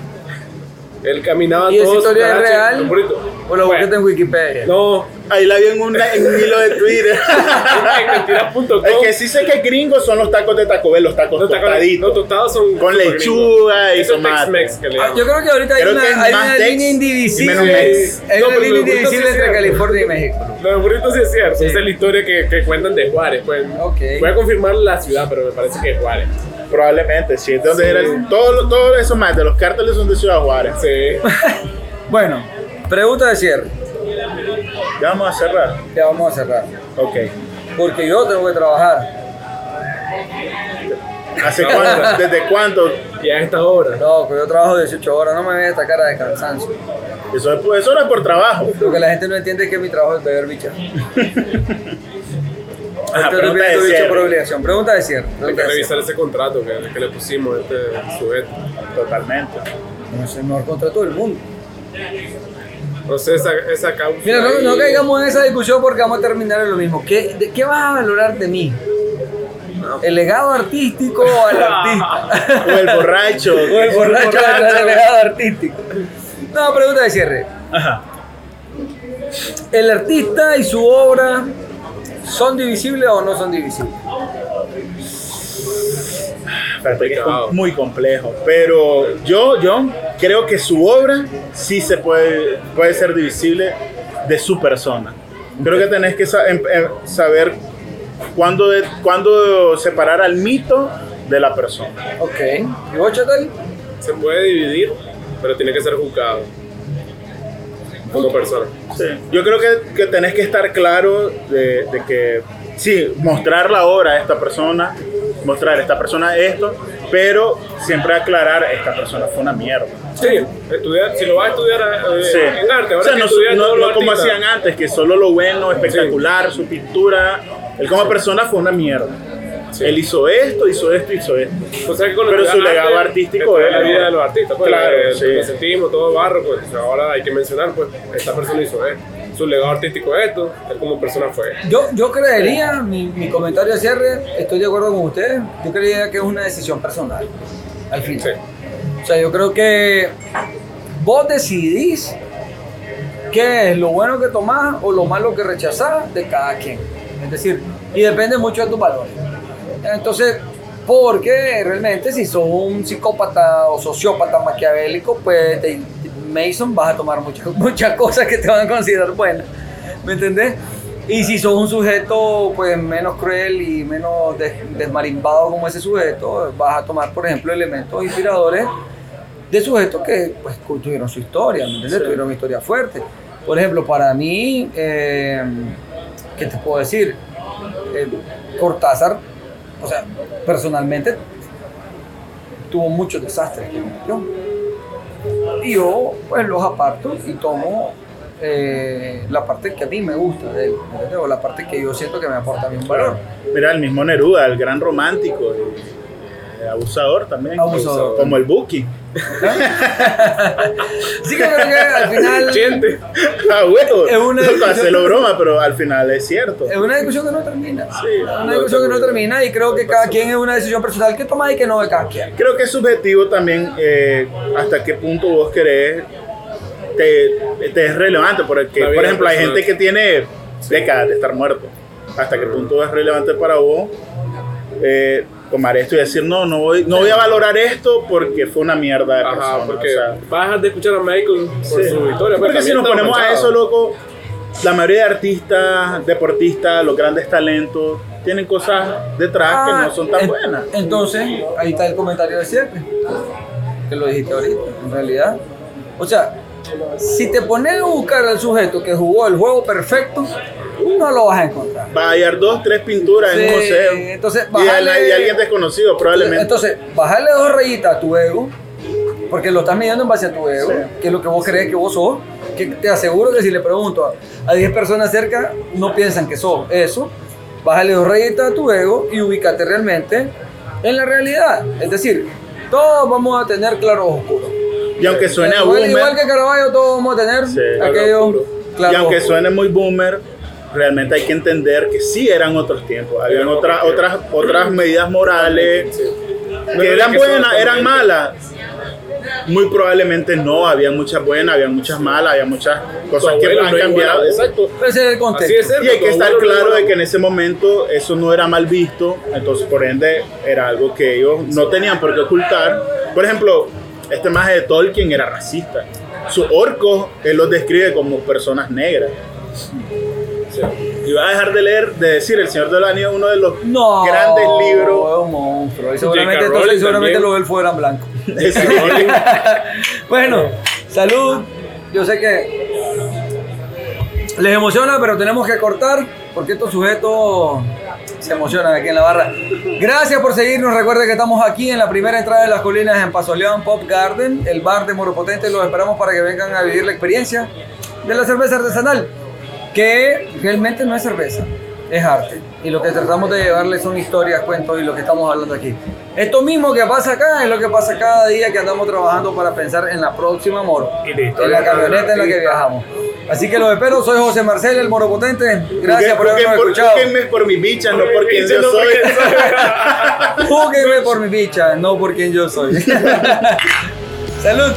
Él caminaba ¿Y esa todo su historia es real? O lo Bueno, buscaste en Wikipedia. No, Ahí la vi en, un hilo de Twitter. El que sí sé que gringos son los tacos de Taco Bell, los tacos tostaditos. no, tostados son Con lechuga y tomate. Ah, yo creo que ahorita hay una, línea y indivisible. menos Mex. Hay No, una línea los indivisible entre. California y México. Los burritos sí es cierto, Sí. esa es la historia que, que cuentan de Juárez. Pues. Ok. Voy a confirmar la ciudad, pero me parece que es Juárez. Probablemente, sí. Es de donde Sí. era el- todo, todo eso más de los cárteles son de Ciudad Juárez. Sí. Bueno, pregunta de cierre. Ya vamos a cerrar. Ya vamos a cerrar. Ok. Porque yo tengo que trabajar. ¿Hace cuánto? ¿Desde cuándo? Ya a esta hora. No, yo trabajo 18 horas, no me ve esta cara de cansancio. Eso, es- eso no es por trabajo. Lo que la gente no entiende es que mi trabajo es beber bicha. Ajá, Estoy pregunta de cierre. por obligación. Pregunta de cierre. Hay que de revisar ese contrato que, que le pusimos a este sujeto. Totalmente. no es el mejor contrato del mundo. No sé, esa, esa causa. Mira, no, caigamos en esa discusión porque vamos a terminar en lo mismo. ¿Qué, de, ¿Qué vas a valorar de mí? ¿El legado artístico o el artista? O el borracho. o el borracho detrás del legado artístico. No, pregunta de cierre. Ajá. ¿El artista y su obra son divisibles o no son divisibles? Es muy complejo. Pero yo, yo creo que su obra sí se puede, puede ser divisible de su persona. Creo que tenés que em- em- saber cuándo, de- cuándo separar al mito de la persona. Ok. ¿Y vos, Chatal? Se puede dividir, pero tiene que ser juzgado. Como persona. Sí. Yo creo que, que tenés que estar claro de, de que, sí, mostrar la obra a esta persona, mostrar a esta persona esto, pero siempre aclarar, esta persona fue una mierda. Sí, estudiar, si lo vas a estudiar eh, Sí. en arte, ahora o sea, no, estudiar no- no como hacían antes, que solo lo bueno, espectacular, su pintura. Él como persona fue una mierda. Sí. Él hizo esto, hizo esto, hizo esto. O sea, que cuando Pero su legado artístico es- la vida de los artistas, pues, Claro, el, sí. el recentismo, todo barro, pues ahora hay que mencionar, pues, esta persona hizo esto, su legado artístico es esto, él como persona fue. Yo, yo creería, mi, mi comentario de cierre, estoy de acuerdo con ustedes, yo creería que es una decisión personal, al Sí. final. O sea, yo creo que vos decidís qué es lo bueno que tomás o lo malo que rechazás de cada quien. Es decir, y depende mucho de tus valores. Entonces, porque realmente si sos un psicópata o sociópata maquiavélico, pues de Mason vas a tomar muchas, muchas cosas que te van a considerar buenas. ¿Me entendés? Y si sos un sujeto pues menos cruel y menos des- desmarimbado como ese sujeto, vas a tomar, por ejemplo, elementos inspiradores de sujetos que pues tuvieron su historia, ¿me entiendes? Sí. Tuvieron una historia fuerte. Por ejemplo, para mí, eh, ¿qué te puedo decir? Eh, Cortázar, o sea, personalmente tuvo muchos desastres que. Y yo pues los aparto y tomo eh, la parte que a mí me gusta de él, o la parte que yo siento que me aporta un valor. Mira, el mismo Neruda, el gran romántico. Abusador también. Abusador. Como el Buki. Sí que creo que al final Chente. Ah, huevo. Es una discusión- hacerlo broma, pero al final es cierto. es una discusión que no termina. Sí, Es una no discusión que no termina. y creo que cada quien es una decisión personal que toma y que no de cada quien. Creo que es subjetivo también eh, hasta qué punto vos querés te, te es relevante. Porque, por ejemplo, hay gente que tiene décadas de estar muerto. Hasta qué punto es relevante para vos eh, tomar esto y decir, no, no voy, no voy a valorar esto porque fue una mierda de persona. Ajá, porque o sea, vas a dejar de escuchar a Michael por Sí. su historia. pues, Porque si nos ponemos a eso, loco, la mayoría de artistas, deportistas, los grandes talentos, tienen cosas detrás Ah, que no son tan en- buenas. Entonces, ahí está el comentario de cierre, que lo dijiste ahorita, en realidad. O sea, si te pones a buscar al sujeto que jugó el juego perfecto, no lo vas a encontrar. Va a hallar dos, tres pinturas en un museo. entonces, bájale- y alguien desconocido, probablemente. Entonces, bajarle dos rayitas a tu ego, porque lo estás midiendo en base a tu ego, Sí. que es lo que vos crees que vos sos, que te aseguro que si le pregunto a- a 10 personas cerca, no piensan que sos eso. Bájale dos rayitas a tu ego y ubícate realmente en la realidad. Es decir, todos vamos a tener claros oscuros. Y aunque suene a igual, boomer, igual que Caravaggio, todos vamos a tener Sí, aquellos oscuro. claros y aunque suene muy boomer, realmente hay que entender que sí eran otros tiempos. Habían Eran otras, otras, otras medidas morales que eran buenas, eran malas. Muy probablemente no, había muchas buenas, había muchas malas, había muchas cosas que han cambiado. Exacto. Ese es el contexto. Así es cerca, Y hay que estar claro de que en ese momento eso no era mal visto, entonces por ende era algo que ellos no tenían por qué ocultar. Por ejemplo, este maje de Tolkien era racista. Sus orcos, él los describe como personas negras. Sí. Y va a dejar de leer, de decir El Señor de los Anillos, uno de los No, grandes libros. es un monstruo. Y seguramente, entonces, seguramente los elfos eran blancos. Exacto. Bueno, salud. Yo sé que les emociona, pero tenemos que cortar porque estos sujetos se emocionan aquí en la barra. Gracias por seguirnos. Recuerden que estamos aquí en la primera entrada de las colinas en Paso León Pop Garden, el bar de Moropotente. Los esperamos para que vengan a vivir la experiencia de la cerveza artesanal, que realmente no es cerveza. es arte. Y lo que tratamos de llevarles son historias, cuentos y lo que estamos hablando aquí. Esto mismo que pasa acá es lo que pasa cada día que andamos trabajando para pensar en la próxima moro. Y listo. En la camioneta en la que viajamos. Así que los espero, soy José Marcel, el Moro Potente. Gracias por habernos Júguenme escuchado. Júguenme por mis bichas, no por quien yo soy. Júguenme por mi bicha, no por quien yo soy. Salud.